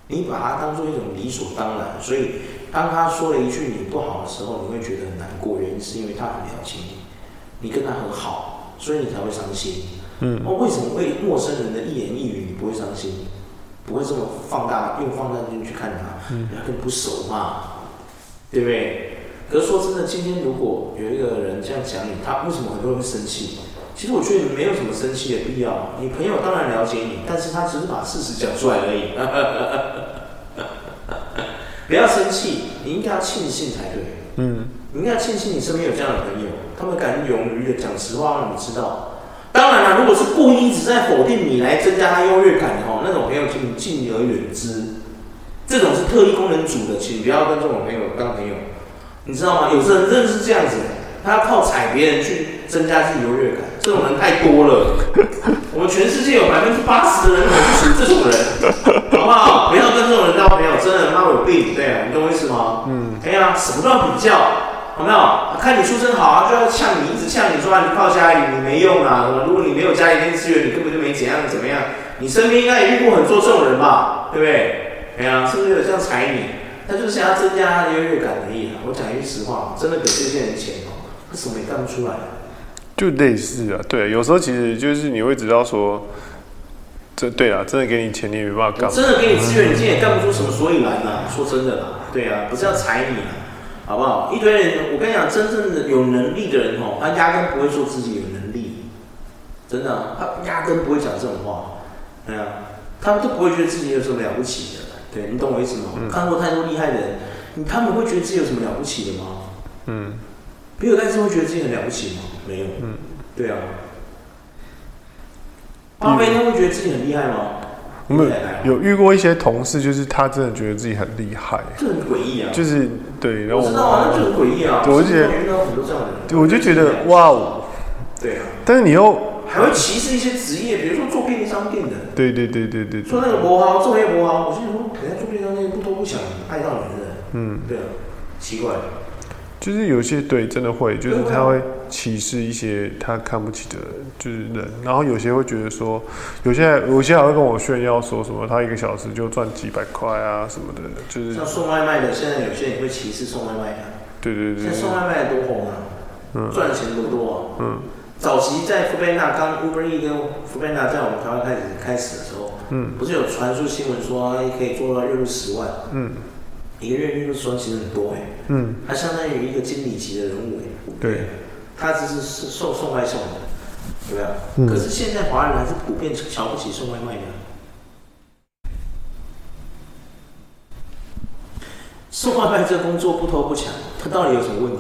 你把他当做一种理所当然，所以当他说了一句你不好的时候，你会觉得很难过。原因是因为他很了解你，你跟他很好，所以你才会伤心。嗯，那为什么为陌生人的一言一语你不会伤心？不会这么放大用放大镜去看他？嗯，他跟不熟嘛，对不对？可是说真的，今天如果有一个人这样讲你，他为什么很多人会生气？其实我觉得你没有什么生气的必要。你朋友当然了解你，但是他只是把事实讲出来而已。不要生气，你应该要庆幸才对。嗯，你应该庆幸你身边有这样的朋友。他们敢勇于的讲实话让你知道。当然了，如果是故意一直在否定你来增加他优越感的哈，那种朋友请你敬而远之。这种是特异功能组的，请不要跟这种朋友当朋友。你知道吗？有些人真的是这样子，他要靠踩别人去增加自己优越感，这种人太多了。我们全世界有百分之八十的人都是属于这种人，好不好？不要跟这种人交朋友，真的他有病。对啊，你懂我意思吗？嗯。哎呀，什么都要比较。有没有？看你出身好啊，就要呛你，一直呛你说啊，你靠家里你没用啊。如果你没有家里面资源，你根本就没怎样怎么样。你身边应该也遇过很多这种人吧？对不对？哎呀，是不是有这样踩你？他就是想要增加他的优越感而已啊。我讲一句实话，真的给这些人钱哦，他什么也干不出来。就类似啊，对，有时候其实就是你会知道说，这对啊，真的给你钱你也没办法干。真的给你资源，你今天也干不出什么所以然啊。说真的啦，对啊，不是要踩你啊。好不好？一堆人，我跟你讲，真正的有能力的人哦，他压根不会说自己有能力，真的、啊，他压根不会讲这种话，对啊，他们都不会觉得自己有什么了不起的，对，你懂我意思吗？嗯、看过太多厉害的人，你他们会觉得自己有什么了不起的吗？嗯，比尔盖茨会觉得自己很了不起吗？没有，嗯，对啊，巴菲特会觉得自己很厉害吗？我们有遇过一些同事，就是他真的觉得自己很厉害，这很诡异啊！就是对，然后我知道啊，那就很诡异啊！我就觉得，对，我就觉得哇哦，对啊。但是你又还会歧视一些职业，比如说做便利商店的，对对对对对，做那个博豪，做那个博豪，我心里说，人家做便利商店不偷不抢，爱到人的，嗯，对啊，奇怪。就是有些对真的会，就是他会歧视一些他看不起的，就是人。然后有些会觉得说，有些有些还会跟我炫耀说什么，他一个小时就赚几百块啊什么的，就是像送外卖的，现在有些人会歧视送外卖的。对对对。现在送外卖多红啊，嗯，赚钱多多啊。嗯。早期在 foodpanda 刚 Uber E 跟 foodpanda 在我们台湾开始开始的时候，嗯，不是有传出新闻说可以做到月入十万，嗯。一个月月入十万其实很多哎，嗯，他相当于一个经理级的人物哎，对，他只是是送送外送的，有没有？嗯，可是现在华人还是普遍瞧不起送外卖的。送外卖这工作不偷不抢，他到底有什么问题？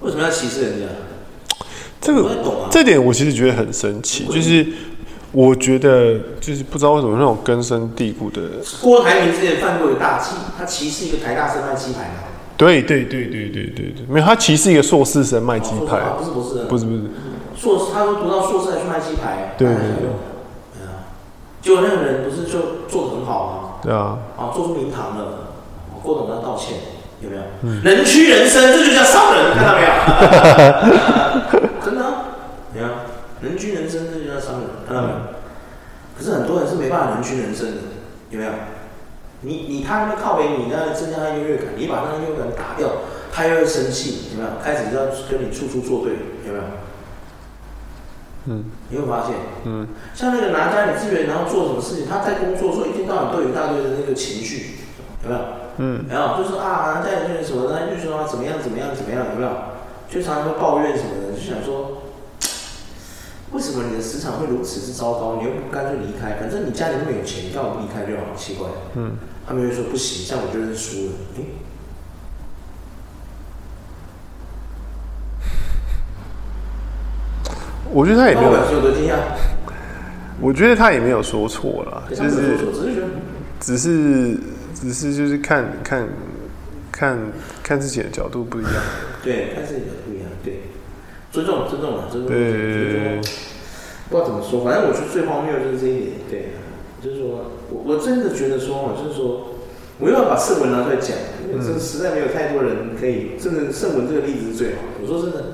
为什么要歧视人家？这个，这点我其实觉得很神奇，就是。我觉得就是不知道为什么那种根深蒂固的。郭台铭之前犯过一个大忌，他歧视一个台大生卖鸡排嘛。对对对对对对对，没有他歧视一个硕士生卖鸡排。不是不是不是不是硕士，他说读到硕士还去卖鸡排，对对对。对啊，结果那个人不是就做的很好吗？对啊。啊，做出名堂了，郭董要道歉，有没有？嗯。人屈人伸，这就叫商人，看到没有？真的，你看。人屈人生，这就叫商人，看到没有？可是很多人是没办法人屈人生的，有没有？你你他那边靠北，你那增加他优越感，你把那个优越感打掉，他又会生气，有没有？开始要跟你处处作对，有没有？嗯，你会发现，嗯，像那个拿家里资源，然后做什么事情，他在工作的时候一天到晚都有一大堆的那个情绪，有没有？嗯，然后，就是啊，拿家里资源什么的，就说怎么样怎么样怎么样，有没有？就常常会抱怨什么的，就想说。为什么你的职场会如此之糟糕？你又不干脆离开，反正你家里那么有钱，你干嘛不离开就好？奇怪。嗯。他们就说不行，这样我就认输了。哎。我觉得他也没有。我觉得他也没有说错了，就是只是只是就是看看看看自己的角度不一样。对，看自己的不一样，对。尊重，尊重嘛，尊重。对，不知道怎么说，反正我觉得最荒谬的就是这一点。对，就是说我我真的觉得说嘛，就是说，我又要把圣文拿出来讲，因为这个实在没有太多人可以。真的，圣文这个例子是最好的。我说真的，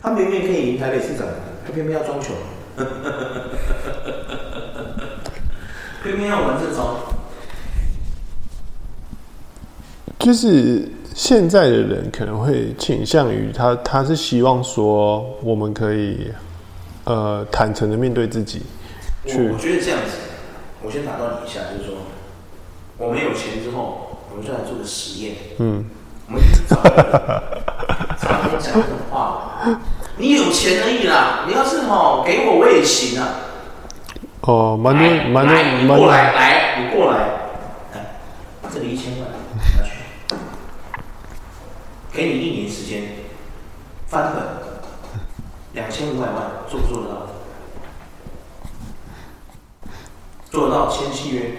他明明可以赢台北市长，他偏偏要装穷，偏偏要玩这招，就是。现在的人可能会倾向于他，他是希望说我们可以，呃，坦诚的面对自己。去，我觉得这样子，我先打断你一下，就是说，我们有钱之后，我们就来做个实验。嗯。我们找常常讲这种话，你有钱而已啦，你要是吼给我，我也行啊。哦，蛮多，蛮多，蛮多。过来，来，你过来，来，这里一千万。给你一年时间，翻本，两千五百万，做不做得到？做得到签契约，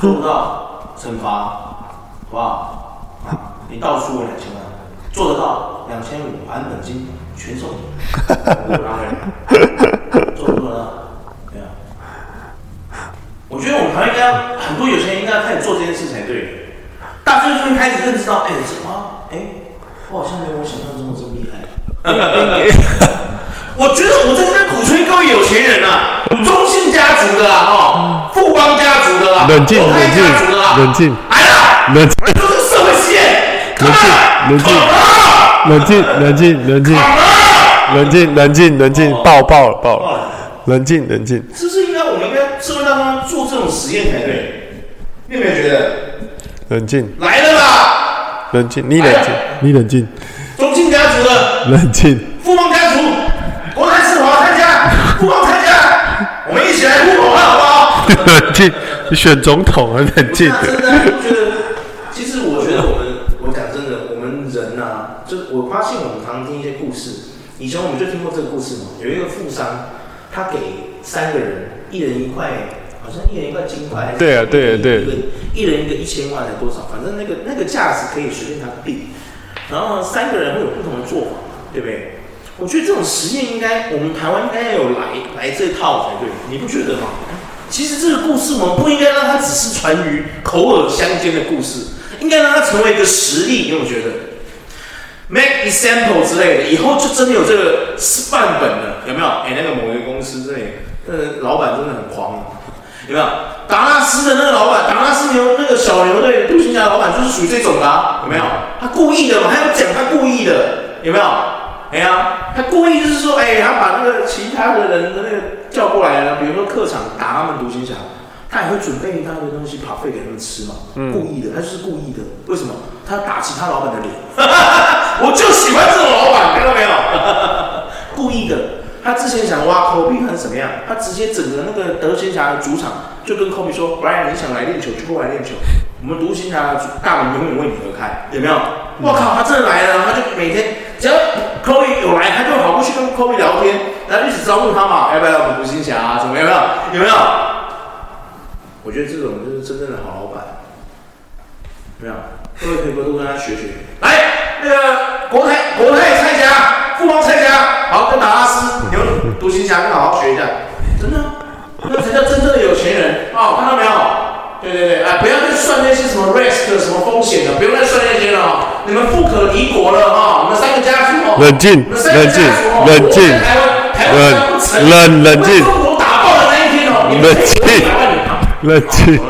做不到惩罚，好不好？啊，你倒数我两千万，做得到两千五还本金全送你，我拿回来，做不做得到？我觉得我们台湾应该很多有钱人应该开始做这件事才对，大家就会开始认识到，哎，什么？哎，我好像没有我想象中的这么厉害。我觉得我在这边鼓吹各位有钱人啊，中信家族的啊，哦，富邦家族的啊，冷静，冷静，冷静，来了，冷静，这是社会实验，冷静，冷静，冷静，冷静，冷静，冷静，冷静，冷静，爆爆了，爆了，冷静，冷静。是不是应该我们应该社会当中做这种实验才对？你有没有觉得？冷静，来了啦？冷静，你冷静，你冷静。中信家族的，冷静。富邦家族。不光参加，我们一起来呼口号，好不好？冷静，你选总统很冷静。真的，我觉得，其实我觉得我们，我讲真的，我们人呐、啊，就我发现我们常听一些故事，以前我们就听过这个故事嘛。有一个富商，他给三个人，一人一块，好像一人一块金块。对啊，对啊，对。一人一个一千万，还是多少？反正那个那个价值可以随便他定。然后三个人会有不同的做法，对不对？我觉得这种实验应该，我们台湾应该要有来来这套才对，你不觉得吗？其实这个故事我们不应该让它只是传于口耳相间的故事，应该让它成为一个实例。你有觉得？Make example 之类的，以后就真的有这个是范本了，有没有？哎，那个某一个公司这里，呃，老板真的很狂，有没有？达拉斯的那个老板，达拉斯牛那个小牛队独行侠老板就是属于这种的，啊，有没有？他故意的嘛，他要讲他故意的，有没有？哎呀，他故意就是说，哎，他把那个其他的人的那个叫过来了，比如说客场打他们独行侠，他也会准备一大堆东西跑费给他们吃嘛，嗯、故意的，他就是故意的。为什么？他要打其他老板的脸，我就喜欢这种老板，看到没有？故意的。他之前想挖科比，还是怎么样？他直接整个那个德行侠的主场就跟科比说，Brian，你想来练球就过来练球，我们独行侠的大门永远为你而开，有没有？我、嗯、靠，他真的来了，他就每天只要科比有来，他就跑过去跟科比聊天，然后一直招呼他嘛，要不要我们独行侠啊？怎么？有没有？有没有？我觉得这种就是真正的好老板，有没有？各位可以多多跟他学学。来，那个国泰国泰参加，富邦蔡家，好，跟达拉斯，你们独行侠跟好好学一下，真的，那才叫真正的有钱人。哦，看到没有？对对对，哎，不要再算那些什么 risk 什么风险的，不用再算那些了。啊！你们富可敌国了哈，你们三个家族哦，冷静，冷静，冷静，冷冷冷静，中国打爆的那一天哦，冷静，冷静。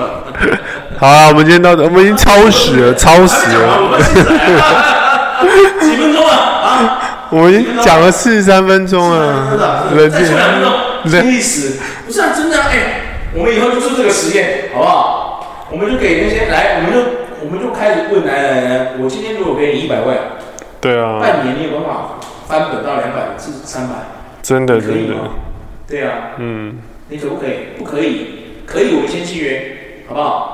好啊，我们今天到这，我们已经超时了，超时了。几分钟了啊？我们已经讲了四十三分钟了。冷静，什么意思？不是啊，真的哎，我们以后就做这个实验，好不好？我们就给那些来，我们就我们就开始问来来来，我今天如果给你一百万，对啊，半年你有办法翻本到两百至三百？真的真的。对啊，嗯，你可不可以？不可以，可以，我们签契约，好不好？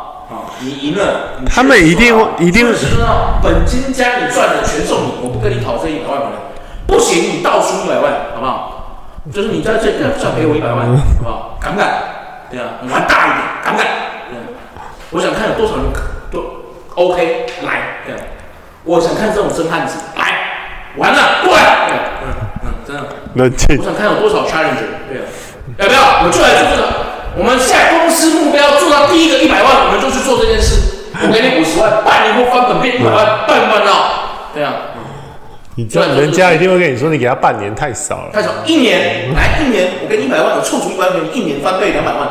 你赢了，他们一定会一定会说到本金加你赚的全送你，我不跟你讨这一百万回来，不行，你倒数一百万，好不好？就是你在这这算赔我一百万，好不好？敢不敢？对啊，你玩大一点，敢不敢？对啊，我想看有多少人都 OK 来，对啊，我想看这种真汉子来，完了过来，对啊，嗯嗯，真的，冷静，我想看有多少 challenger，对啊，要不要？我就来做这个。我们现在公司目标做到第一个一百万，我们就去做这件事。我给你五十万，半年后翻本变一百万，办不办到？对啊，你知道人家一定会跟你说，你给他半年太少了。太少，一年来一年，我给你一百万，我凑足一百万给你，一年翻倍两百万，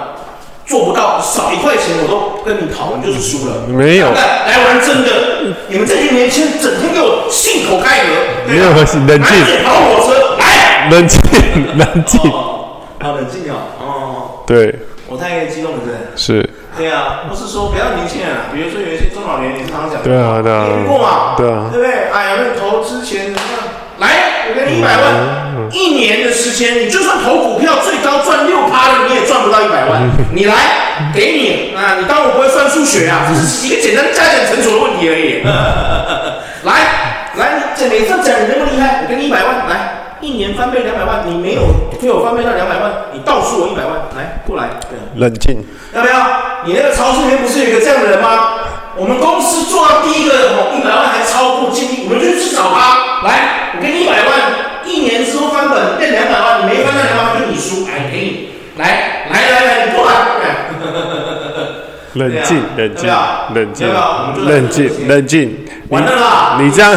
做不到，少一块钱我都跟你讨，你就是输了。没有，来玩真的，你们这些年轻人整天给我信口开河，没有，冷静，跑火车，来，冷静，冷静，好冷静啊，哦，对。我太激动了，对？是。对啊，不是说不要年轻人啊，比如说有一些中老年，你常常讲。对啊，对啊。听过嘛？对啊。对不对？哎呀，那投资钱怎么样？来，我给你一百万，一年的时间，你就算投股票最高赚六趴的，你也赚不到一百万。你来，给你啊！你当我不会算数学啊？这是一个简单加减乘除的问题而已。来，来，你这每次讲你那么厉害，我给你一百万，来，一年翻倍两百万，你没有给我翻倍到两百万，你倒数我一百万，来，过来，对，冷静，要不要？你那个超市里面不是有一个这样的人吗？我们公司做到第一个哦，一百万还超过经理，我们就去找他，来，我给你一百万，一年之后翻本变两百万，你没翻到两百万就你输，哎，给你，来，来来来，你过来，冷静，冷静，冷静，冷静，冷静。完了啦！你这样，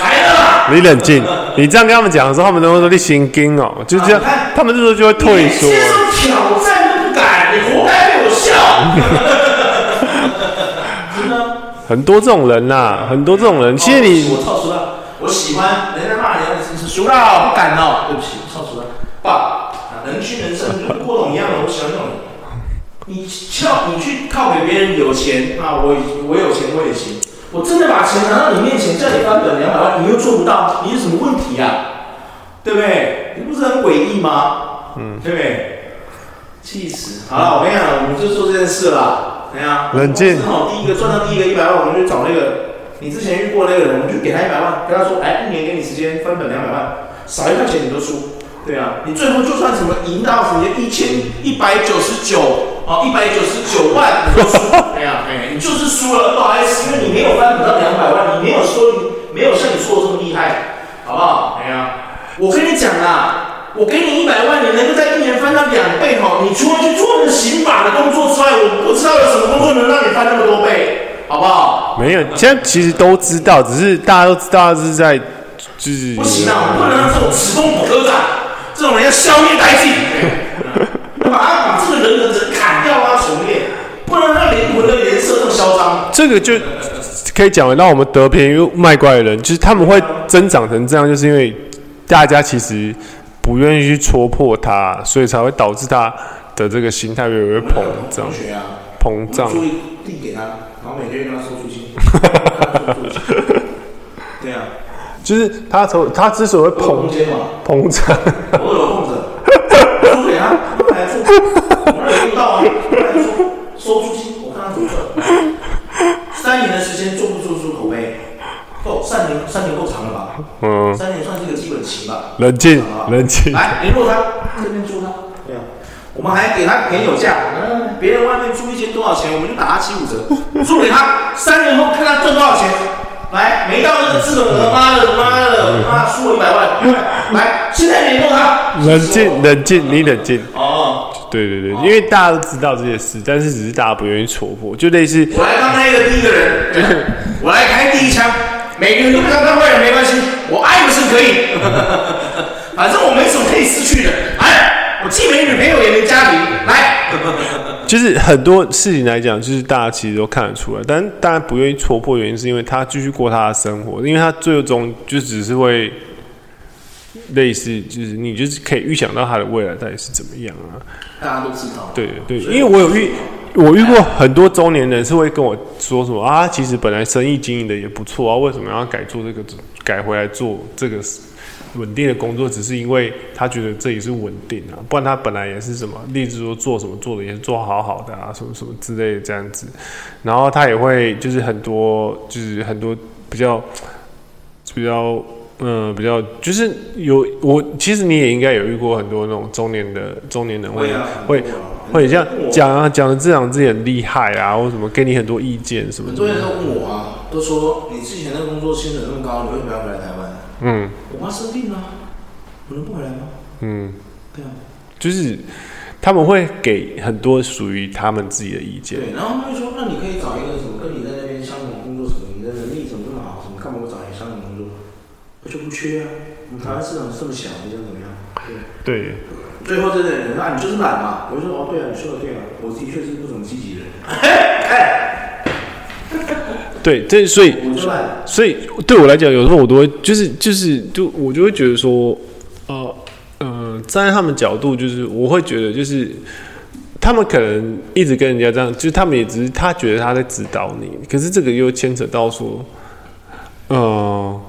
来了！你冷静，你这样跟他们讲的时候，他们都会说你心惊哦，就这样，他们这时候就会退缩。接受挑战都不敢，你活该被我笑。真的？很多这种人呐，很多这种人。其实你，我操，输了，我喜欢人家骂你，你输了，不敢哦，对不起，我操，输了，爸，人屈人伸，就跟郭董一样的，我喜欢这种人。你靠，你去靠给别人有钱啊！我我有钱我也行。我真的把钱拿到你面前，叫你翻本两百万，你又做不到，你有什么问题啊？对不对？你不是很诡异吗？嗯，对不对？气死！好了，我跟你讲，我们就做这件事了。怎样？冷静。好，第一个赚到第一个一百万，我们就找那个你之前遇过那个人，我们就给他一百万，跟他说：哎，一年给你时间翻本两百万，少一块钱你都输。对啊，你最后就算什么赢到什么一千一百九十九。哦，一百九十九万，你就输，哎呀，哎，你就是输了，不好意思，因为你没有翻不到两百万，你没有说你没有像你说的这么厉害，好不好？哎呀，我跟你讲啊，我给你一百万，你能够在一年翻到两倍，哈，你除了去做那个刑法的工作之外，我不知道有什么工作能让你翻那么多倍，好不好？没有，现在其实都知道，只是大家都知道是在，就是不行啊，我不能让这种此风不可长，这种人要消灭殆尽，把他把这个人的嚣张。这个就可以讲得到我们得便宜卖乖的人，就是他们会增长成这样，就是因为大家其实不愿意去戳破他，所以才会导致他的这个心态越来越膨胀。膨胀。注意递给他，然后每个月跟他收租金。对啊，就是他从他之所以会膨膨胀，我有空着，租给他，来住。听到啊！收租金，我看他怎么赚。三年的时间做不做出口碑？够，三年，三年够长了吧？嗯。三年算是一个基本期吧。冷静，冷静。来联络他，这边租他。对啊。我们还给他便宜价。嗯。别人外面租一间多少钱，我们就打他七五折，租给他。三年后看他赚多少钱。来，没到那个资本额，妈的，妈的，妈输我一百万。来，现在联络他。冷静，冷静，你冷静。哦。对对对，因为大家都知道这些事，但是只是大家不愿意戳破，就类似我来当那个第一个人，我来开第一枪，每个人都当当坏人没关系，我爱不是可以，反正我没什么可以失去的，哎，我既没女朋友也没家庭，来，就是很多事情来讲，就是大家其实都看得出来，但大家不愿意戳破，原因是因为他继续过他的生活，因为他最终就只是会。类似就是你就是可以预想到他的未来到底是怎么样啊？大家都知道。对对，因为我有遇，我遇过很多中年人是会跟我说什么啊，其实本来生意经营的也不错啊，为什么要改做这个，改回来做这个稳定的工作？只是因为他觉得这也是稳定啊，不然他本来也是什么，例如说做什么做的也是做好好的啊，什么什么之类的这样子。然后他也会就是很多就是很多比较比较。嗯，比较就是有我，其实你也应该有遇过很多那种中年的中年人会、啊、会会像讲啊讲的这样自己很厉害啊，或什么给你很多意见什么。很多人都问我啊，都说你之前那个工作薪水那么高，你为什么要回来台湾？嗯，我妈生病了，我能不回来吗？嗯，对啊，就是他们会给很多属于他们自己的意见。对，然后他们会说，那你可以找一个什么跟你在那边相同工作什么，你的能力怎么这么好，什么干嘛不找一个相同工作？我就不缺啊！我们台湾市场这么小，你想怎么样？对。对。最后这个人啊，你就是懒嘛。我就说哦，对啊，你说的对啊，我的确是不怎么积极的人。哎。对，这所以，所以对我来讲，有时候我都会就是就是就我就会觉得说，呃呃，站在他们角度，就是我会觉得就是他们可能一直跟人家这样，就是他们也只是他觉得他在指导你，可是这个又牵扯到说，呃。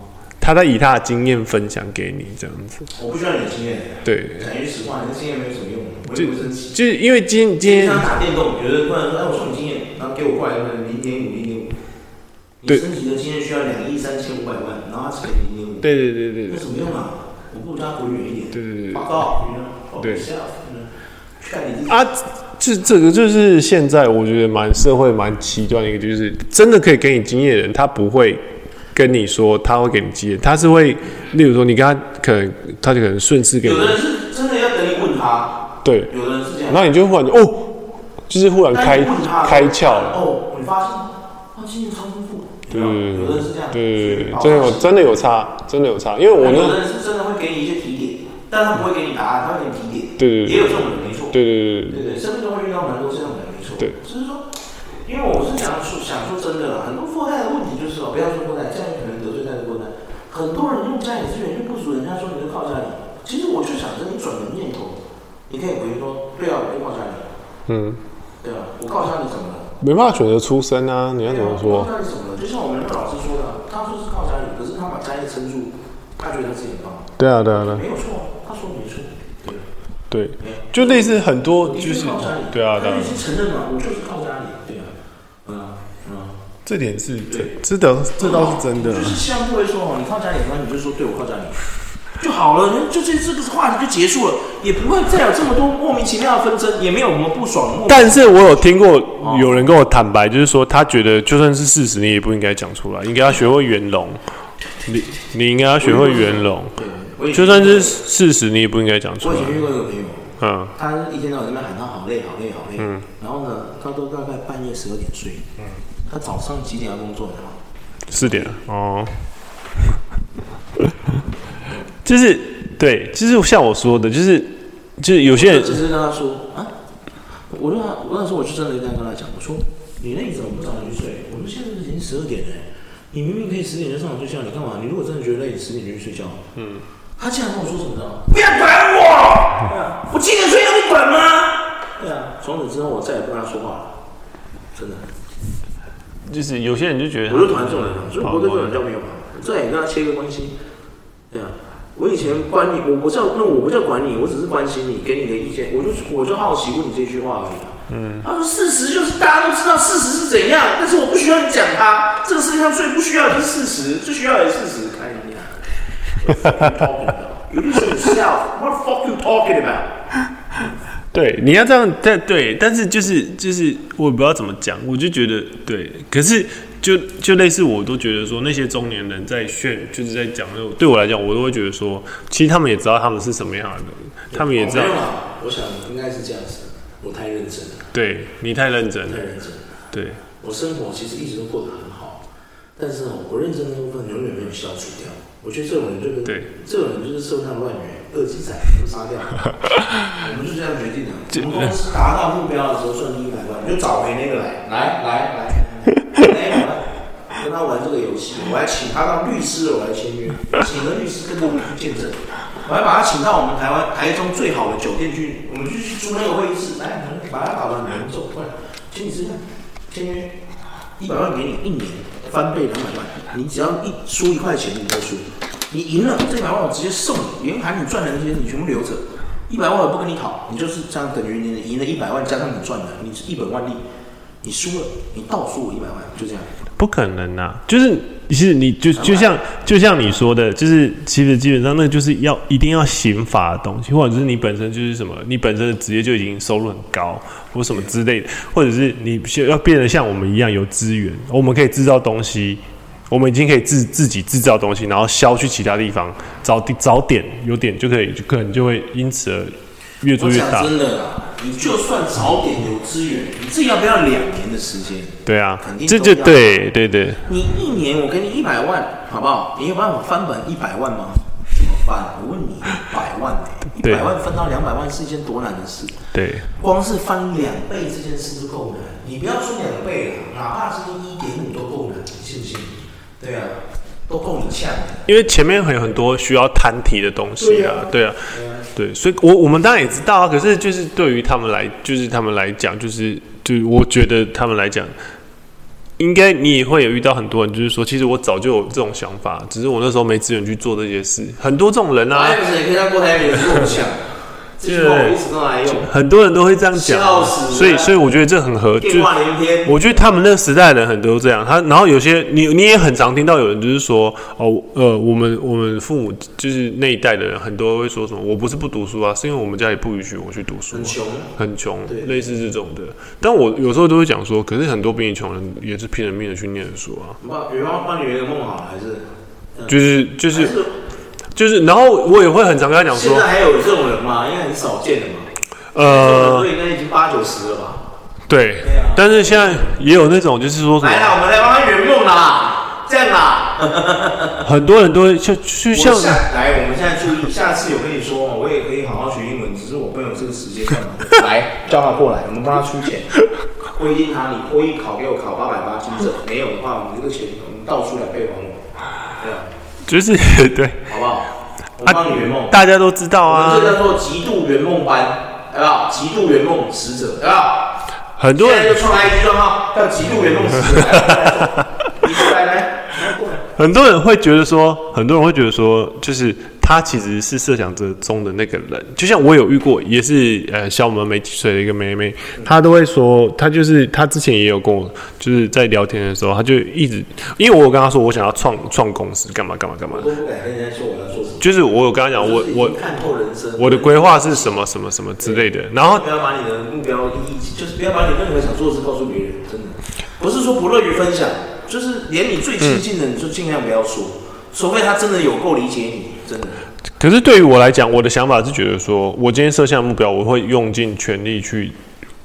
他在以他的经验分享给你，这样子。我不需要你的经验。对。讲句实话，你的经验没有什么用。就就是因为今今天。经常打电动，觉得突然说：“哎，我送你经验。”然后给我过来你升级的经验需要两亿三千五百万，然后他只给零点五，对对对对，有什么用啊？我不如叫他滚远一点，对对对，报告，对，嗯、啊，这这个就是现在我觉得蛮社会蛮极端的一个，就是真的可以给你经验的人，他不会跟你说他会给你经验，他是会，例如说你跟他可能他就可能顺势给你，有的人是真的要等你问他，对，有的人是这样，然后你就忽然就哦，就是忽然开开窍了，哦，你发现他经验超对，有的人是这样，对对对，真的有真的有差，真的有差，因为我呢，有的人是真的会给你一些提点，但他不会给你答案，他会给你提点，对对对，也有这种人，没错，对对对对对，生命中会遇到蛮多这样的人，没错，对，就是说，因为我是想说想说真的啦，很多富二代的问题就是哦，不要说富二代，这样可能得罪太多人，很多人用家里资源就不足，人家说你就靠家里，其实我就想着你转个念头，你可以回说，对啊，我就靠家里，嗯，对啊，我靠家里怎么了？没办法选择出身啊，你要怎么说？靠家里怎么了？就像我们那个老师说的，他说是靠家里，可是他把家里撑住，他觉得他自己很棒。对啊，对啊，对啊，没有错，他说没错。对，就类似很多就是对啊，对啊。他已经承认了，我就是靠家里，对啊，嗯嗯，这点是对，这倒这倒是真的。就是希望各位说哦，你靠家里，那你就说对我靠家里就好了，就这这个话题就结束了，也不会再有这么多莫名其妙的纷争，也没有什么不爽。但是我有听过有人跟我坦白，就是说他觉得就算是事实，你也不应该讲出来，应该要学会圆融。你你应该要学会圆融。就算是事实，你也不应该讲出来。我以前遇过一个朋友，嗯，他一天到晚在那边喊他好累好累好累，嗯，然后呢，他都大概半夜十二点睡，嗯，他早上几点要工作的？四点哦，就是对，就是像我说的，就是就是有些人只是跟他说啊，我说我那时候我就真的这样跟他讲，我说你那你怎么不早点去睡？我说现在已经十二点了，你明明可以十点就上床睡觉，你干嘛？你如果真的觉得累，十点就去睡觉，嗯。他竟然跟我说什么呢？不要管我！啊、我几点睡觉你管吗？对啊，从此之后我再也不跟他说话了，真的。就是有些人就觉得，我就讨厌这种人，所以我跟这种人交朋友嘛，再也跟他切个关系。对啊，我以前管你，我不叫那我不叫管你，我只是关心你，给你的意见，我就我就好奇问你这句话而已。嗯。他说事实就是大家都知道事实是怎样，但是我不需要你讲他。这个世界上最不需要的就是事实，最需要的是事实。看你。对，你要这样，但对，但是就是就是，我也不知道怎么讲，我就觉得对，可是就就类似，我都觉得说那些中年人在炫，就是在讲那种，对我来讲，我都会觉得说，其实他们也知道他们是什么样的人，他们也知道。我想应该是这样子，我太认真了。对，你太认真了，太认真了。对，我生活其实一直都过得很好，但是我不认真的部分永远没有消除掉。我觉得这种人就跟对这种人就是社会上乱源，恶极仔都杀掉。我们就这样决定的。我们公司达到目标的时候赚一百万，你就找回那个来，来来来，来来，跟他玩这个游戏。我还请他当律师，我来签约，请了律师跟着我们去见证。我还把他请到我们台湾台中最好的酒店去，我们就去租那个会议室，来，把他搞得很隆重。过来，请你吃饭，签约，一百万给你，一年翻倍两百万。你只要一输一块钱，你就输。你赢了这一百万，我直接送你，连含你赚的那些你全部留着。一百万我不跟你讨，你就是这样等于你赢了一百万加上你赚的，你是一本万利。你输了，你倒输我一百万，就这样。不可能啊！就是其实你就就像就像你说的，就是其实基本上那就是要一定要刑法的东西，或者是你本身就是什么，你本身的职业就已经收入很高，或什么之类的，或者是你要变得像我们一样有资源，我们可以制造东西。我们已经可以自自己制造东西，然后销去其他地方，找找点有点就可以，就可能就会因此而越做越大。真的啦，你就算早点有资源，你自己要不要两年的时间？对啊，肯定这就对对对。你一年我给你一百万，好不好？你有办法翻本一百万吗？怎么翻？我问你，一百万 一百万分到两百万是一件多难的事。对，光是翻两倍这件事就够难。你不要说两倍了，哪怕是一点五都够难，你信不信？对啊，都够你呛。因为前面会有很多需要摊提的东西啊，对啊，对，啊对，所以我我们当然也知道啊。可是就是对于他们来，就是他们来讲，就是就是我觉得他们来讲，应该你也会有遇到很多人，就是说，其实我早就有这种想法，只是我那时候没资源去做这些事。很多这种人啊，哎，不是，你可以在郭台铭也是这么想。这句话我一直都来用，很多人都会这样讲，所以所以我觉得这很合。电话连篇。我觉得他们那个时代的人很多都这样，他然后有些你你也很常听到有人就是说哦呃我们我们父母就是那一代的人很多会说什么我不是不读书啊，是因为我们家里不允许我去读书，很穷很穷，类似这种的。但我有时候都会讲说，可是很多比你穷人也是拼了命的去念书啊。比方帮你圆个梦好还是？就是就是就是，然后我也会很常跟他讲说，现在还有这种人吗？应该很少见的嘛。呃，所以应该已经八九十了吧？对，但是现在也有那种，就是说什么？来了，我们来帮他圆梦啦，这样啦。很多人都会就就像来，我们现在注意，下次有跟你说，我也可以好好学英文，只是我没有这个时间。来，叫他过来，我们帮他出钱。不一定他，你托一考给我考八百八，金正没有的话，我们这个钱我们倒出两倍还我。对啊，就是 对，好不好？我帮你圆梦，大家都知道啊。这叫做极度圆梦班，好不好？极度圆梦使者，好不好？很多人就创来一句话，叫极度圆梦使者。来 来来，来来。很多人会觉得说，很多人会觉得说，就是。他其实是设想者中的那个人，就像我有遇过，也是呃小我们没几岁的一个妹妹，她都会说，她就是她之前也有跟我就是在聊天的时候，她就一直，因为我有跟她说我想要创创公司，干嘛干嘛干嘛。的，就是我有跟她讲，我我看透人生，我的规划是什么什么什么之类的，然后不要把你的目标就是不要把你任何想做的事告诉别人，真的。不是说不乐于分享，就是连你最亲近的你就尽量不要说，除非他真的有够理解你，真的。可是对于我来讲，我的想法是觉得说，我今天设下目标，我会用尽全力去。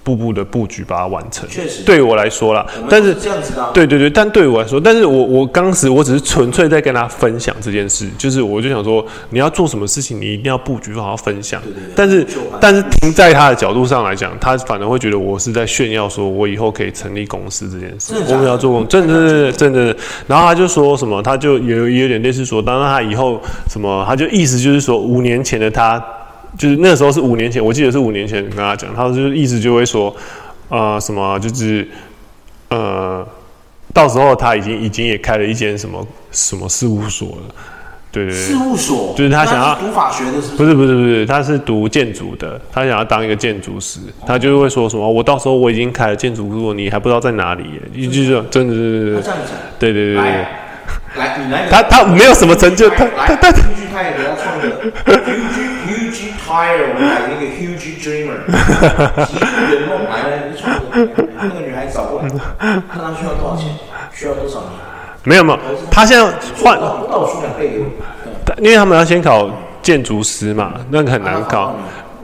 步步的布局把它完成，确实对我来说啦。但是这样子的，对对对，但对我来说，但是我我当时我只是纯粹在跟他分享这件事，就是我就想说，你要做什么事情，你一定要布局好好分享。对对对，但是但是停在他的角度上来讲，他反而会觉得我是在炫耀，说我以后可以成立公司这件事。我们要做公，真的真的真的。然后他就说什么，他就有也有点类似说，当然他以后什么，他就意思就是说，五年前的他。就是那时候是五年前，我记得是五年前跟他讲，他就是意思就会说，呃，什么就是，呃，到时候他已经已经也开了一间什么什么事务所了，对对对，事务所就是他想要读法学的是不是？不是不是不是，他是读建筑的，他想要当一个建筑师，他就会说什么，我到时候我已经开了建筑所，你还不知道在哪里耶，一句就真的是，对对对，来你来，他他没有什么成就，他他他，他也给他创的。Huge Huge tire，我们买那个 Huge Dreamer，极度圆梦，来来，你创个，那个女孩子找过来，看她需要多少钱，需要多少年？没有没有，他现在换。因为他们要先考建筑师嘛，那个很难考。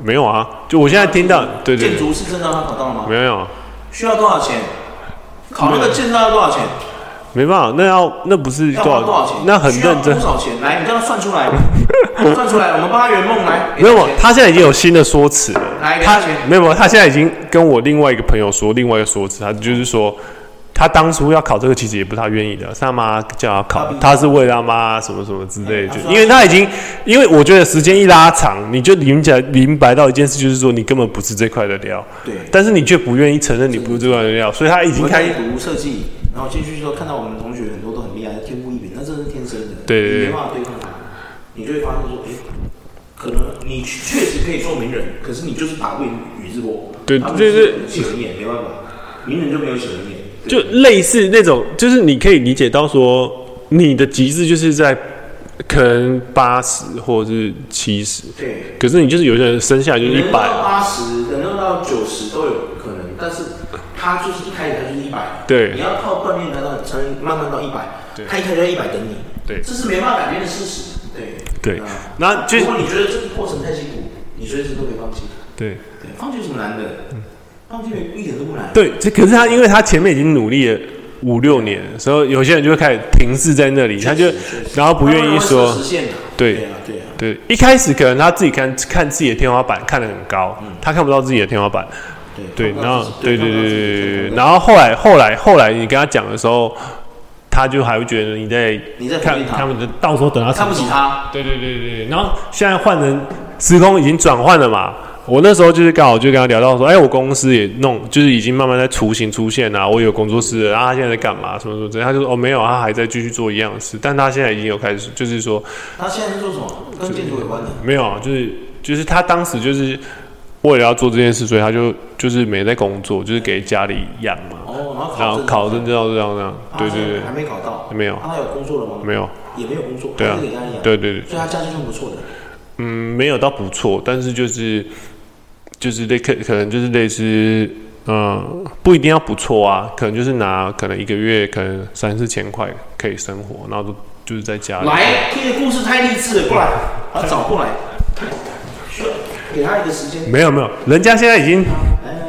没有啊，就我现在听到，对对。建筑师证照他考到了吗？没有。需要多少钱？考那个证照要多少钱？没办法，那要那不是多少多少钱？那很认真。多少钱？来，你叫他算出来。算出来，我们帮他圆梦来。没有，他现在已经有新的说辞了。来，他没有，他现在已经跟我另外一个朋友说另外一个说辞，他就是说，他当初要考这个其实也不是他愿意的，是他妈叫他考，他是为了他妈什么什么之类的，就因为他已经，因为我觉得时间一拉长，你就明白明白到一件事，就是说你根本不是这块的料。对。但是你却不愿意承认你不是这块的料，所以他已经开始读设计。然后进去之后，看到我们同学很多都很厉害，天赋异禀，那真的是天生的，对对对，你没办法对抗他，你就会发现说，哎，可能你确实可以做名人，可是你就是打不赢宇智波，对对对，写轮眼没办法，名人就没有写人眼，就类似那种，就是你可以理解到说，你的极致就是在可能八十或者是七十，对，可是你就是有些人生下来就是一百，八十，等到九十都有可能，但是。他就是一开始他就是一百，对，你要靠锻炼来到才能慢慢到一百，对，他一开始就一百等你，对，这是没办法改变的事实，对，对，那就如果你觉得这个过程太辛苦，你随时都可以放弃，对，对，放弃有什么难的？嗯，放弃一点都不难，对，这可是他，因为他前面已经努力了五六年，所以有些人就会开始停滞在那里，他就然后不愿意说，对，对啊，对啊，对，一开始可能他自己看看自己的天花板看得很高，他看不到自己的天花板。对，然后对对对对对，然后后来后来后来你跟他讲的时候，他就还会觉得你在你在看他们的，到时候等他看不起他。对对对对，然后现在换成时空已经转换了嘛，我那时候就是刚好就跟他聊到说，哎，我公司也弄，就是已经慢慢在雏形出现啊，我有工作室，然后他现在在干嘛？什么什么之类，他就说哦没有，他还在继续做一样的事，但他现在已经有开始，就是说他现在是做什么？跟建筑有关的？没有啊，就是。就是他当时就是为了要做这件事，所以他就就是没在工作，就是给家里养嘛。哦，然后考证照这样这样，对对对，还没考到，没有。他有工作了吗？没有，也没有工作。对啊，对对对，所以他家境算不错的。嗯，没有到不错，但是就是就是类可可能就是类似，嗯，不一定要不错啊，可能就是拿可能一个月可能三四千块可以生活，然后就就是在家里。来，听的故事太励志了，过来，把他找过来，给他一个时间。没有没有，人家现在已经，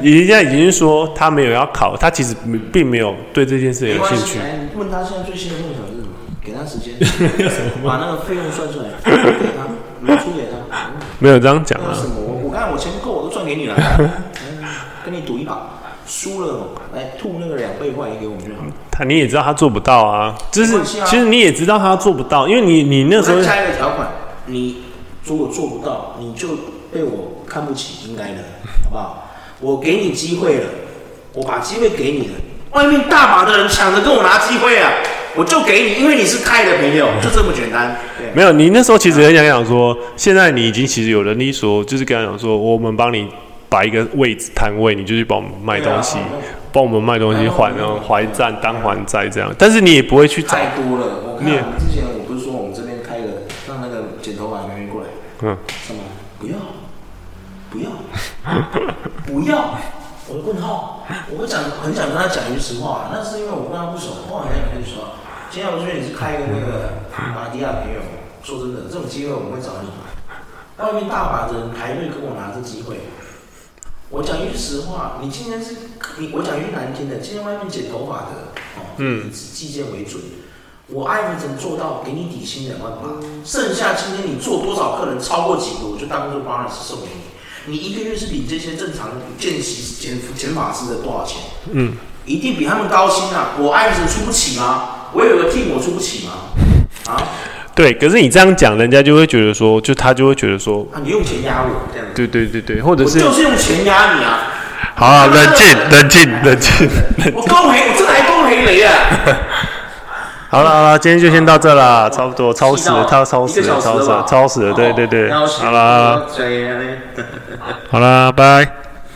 人家已经说他没有要考，他其实并没有对这件事有兴趣。问他现在最新的梦想是？给他时间，把那个费用算出来，给他，你出给他。没有这样讲啊。什么？我我刚才我钱够，我都赚给你了。跟你赌一把，输了来吐那个两倍换一给我们就好。他你也知道他做不到啊，就是其实你也知道他做不到，因为你你那时候加一个条款，你如果做不到，你就被我看不起，应该的，好不好？我给你机会了，我把机会给你了，外面大把的人抢着跟我拿机会啊。我就给你，因为你是开的朋友，就这么简单。没有，你那时候其实很想讲说，现在你已经其实有能力说，就是跟他讲说，我们帮你摆一个位置摊位，你就去帮我们卖东西，帮我们卖东西还然后还债当还债这样。但是你也不会去找。太多了，我看之前我不是说我们这边开了，让那个剪头发的妹妹过来。嗯。什么？不要，不要，不要。我的问号，我会讲很想跟他讲一句实话，那是因为我跟他不熟，后来才跟你说。今天我觉得你是开一个那个马迪亚朋友，说真的，这种机会我们会找你。外面大把的人排队跟我拿这机会。我讲一句实话，你今天是你，我讲一句难听的，今天外面剪头发的哦，以计件为准。我艾弗森做到给你底薪两万八，剩下今天你做多少客人超过几个，我就当做 bonus 送给你。你一个月是比这些正常见习剪剪发师的多少钱？嗯，一定比他们高薪啊！我案子出不起吗？我有个 team，我出不起吗？啊，对，可是你这样讲，人家就会觉得说，就他就会觉得说，啊，你用钱压我这样子。对对对对，或者是就是用钱压你啊！好啊，冷静冷静冷静。我高黑，我真的还高黑雷啊！好了好了，今天就先到这啦，差不多超时了，超超时了，超时了，超时了，对对对，好了好了，好了，拜。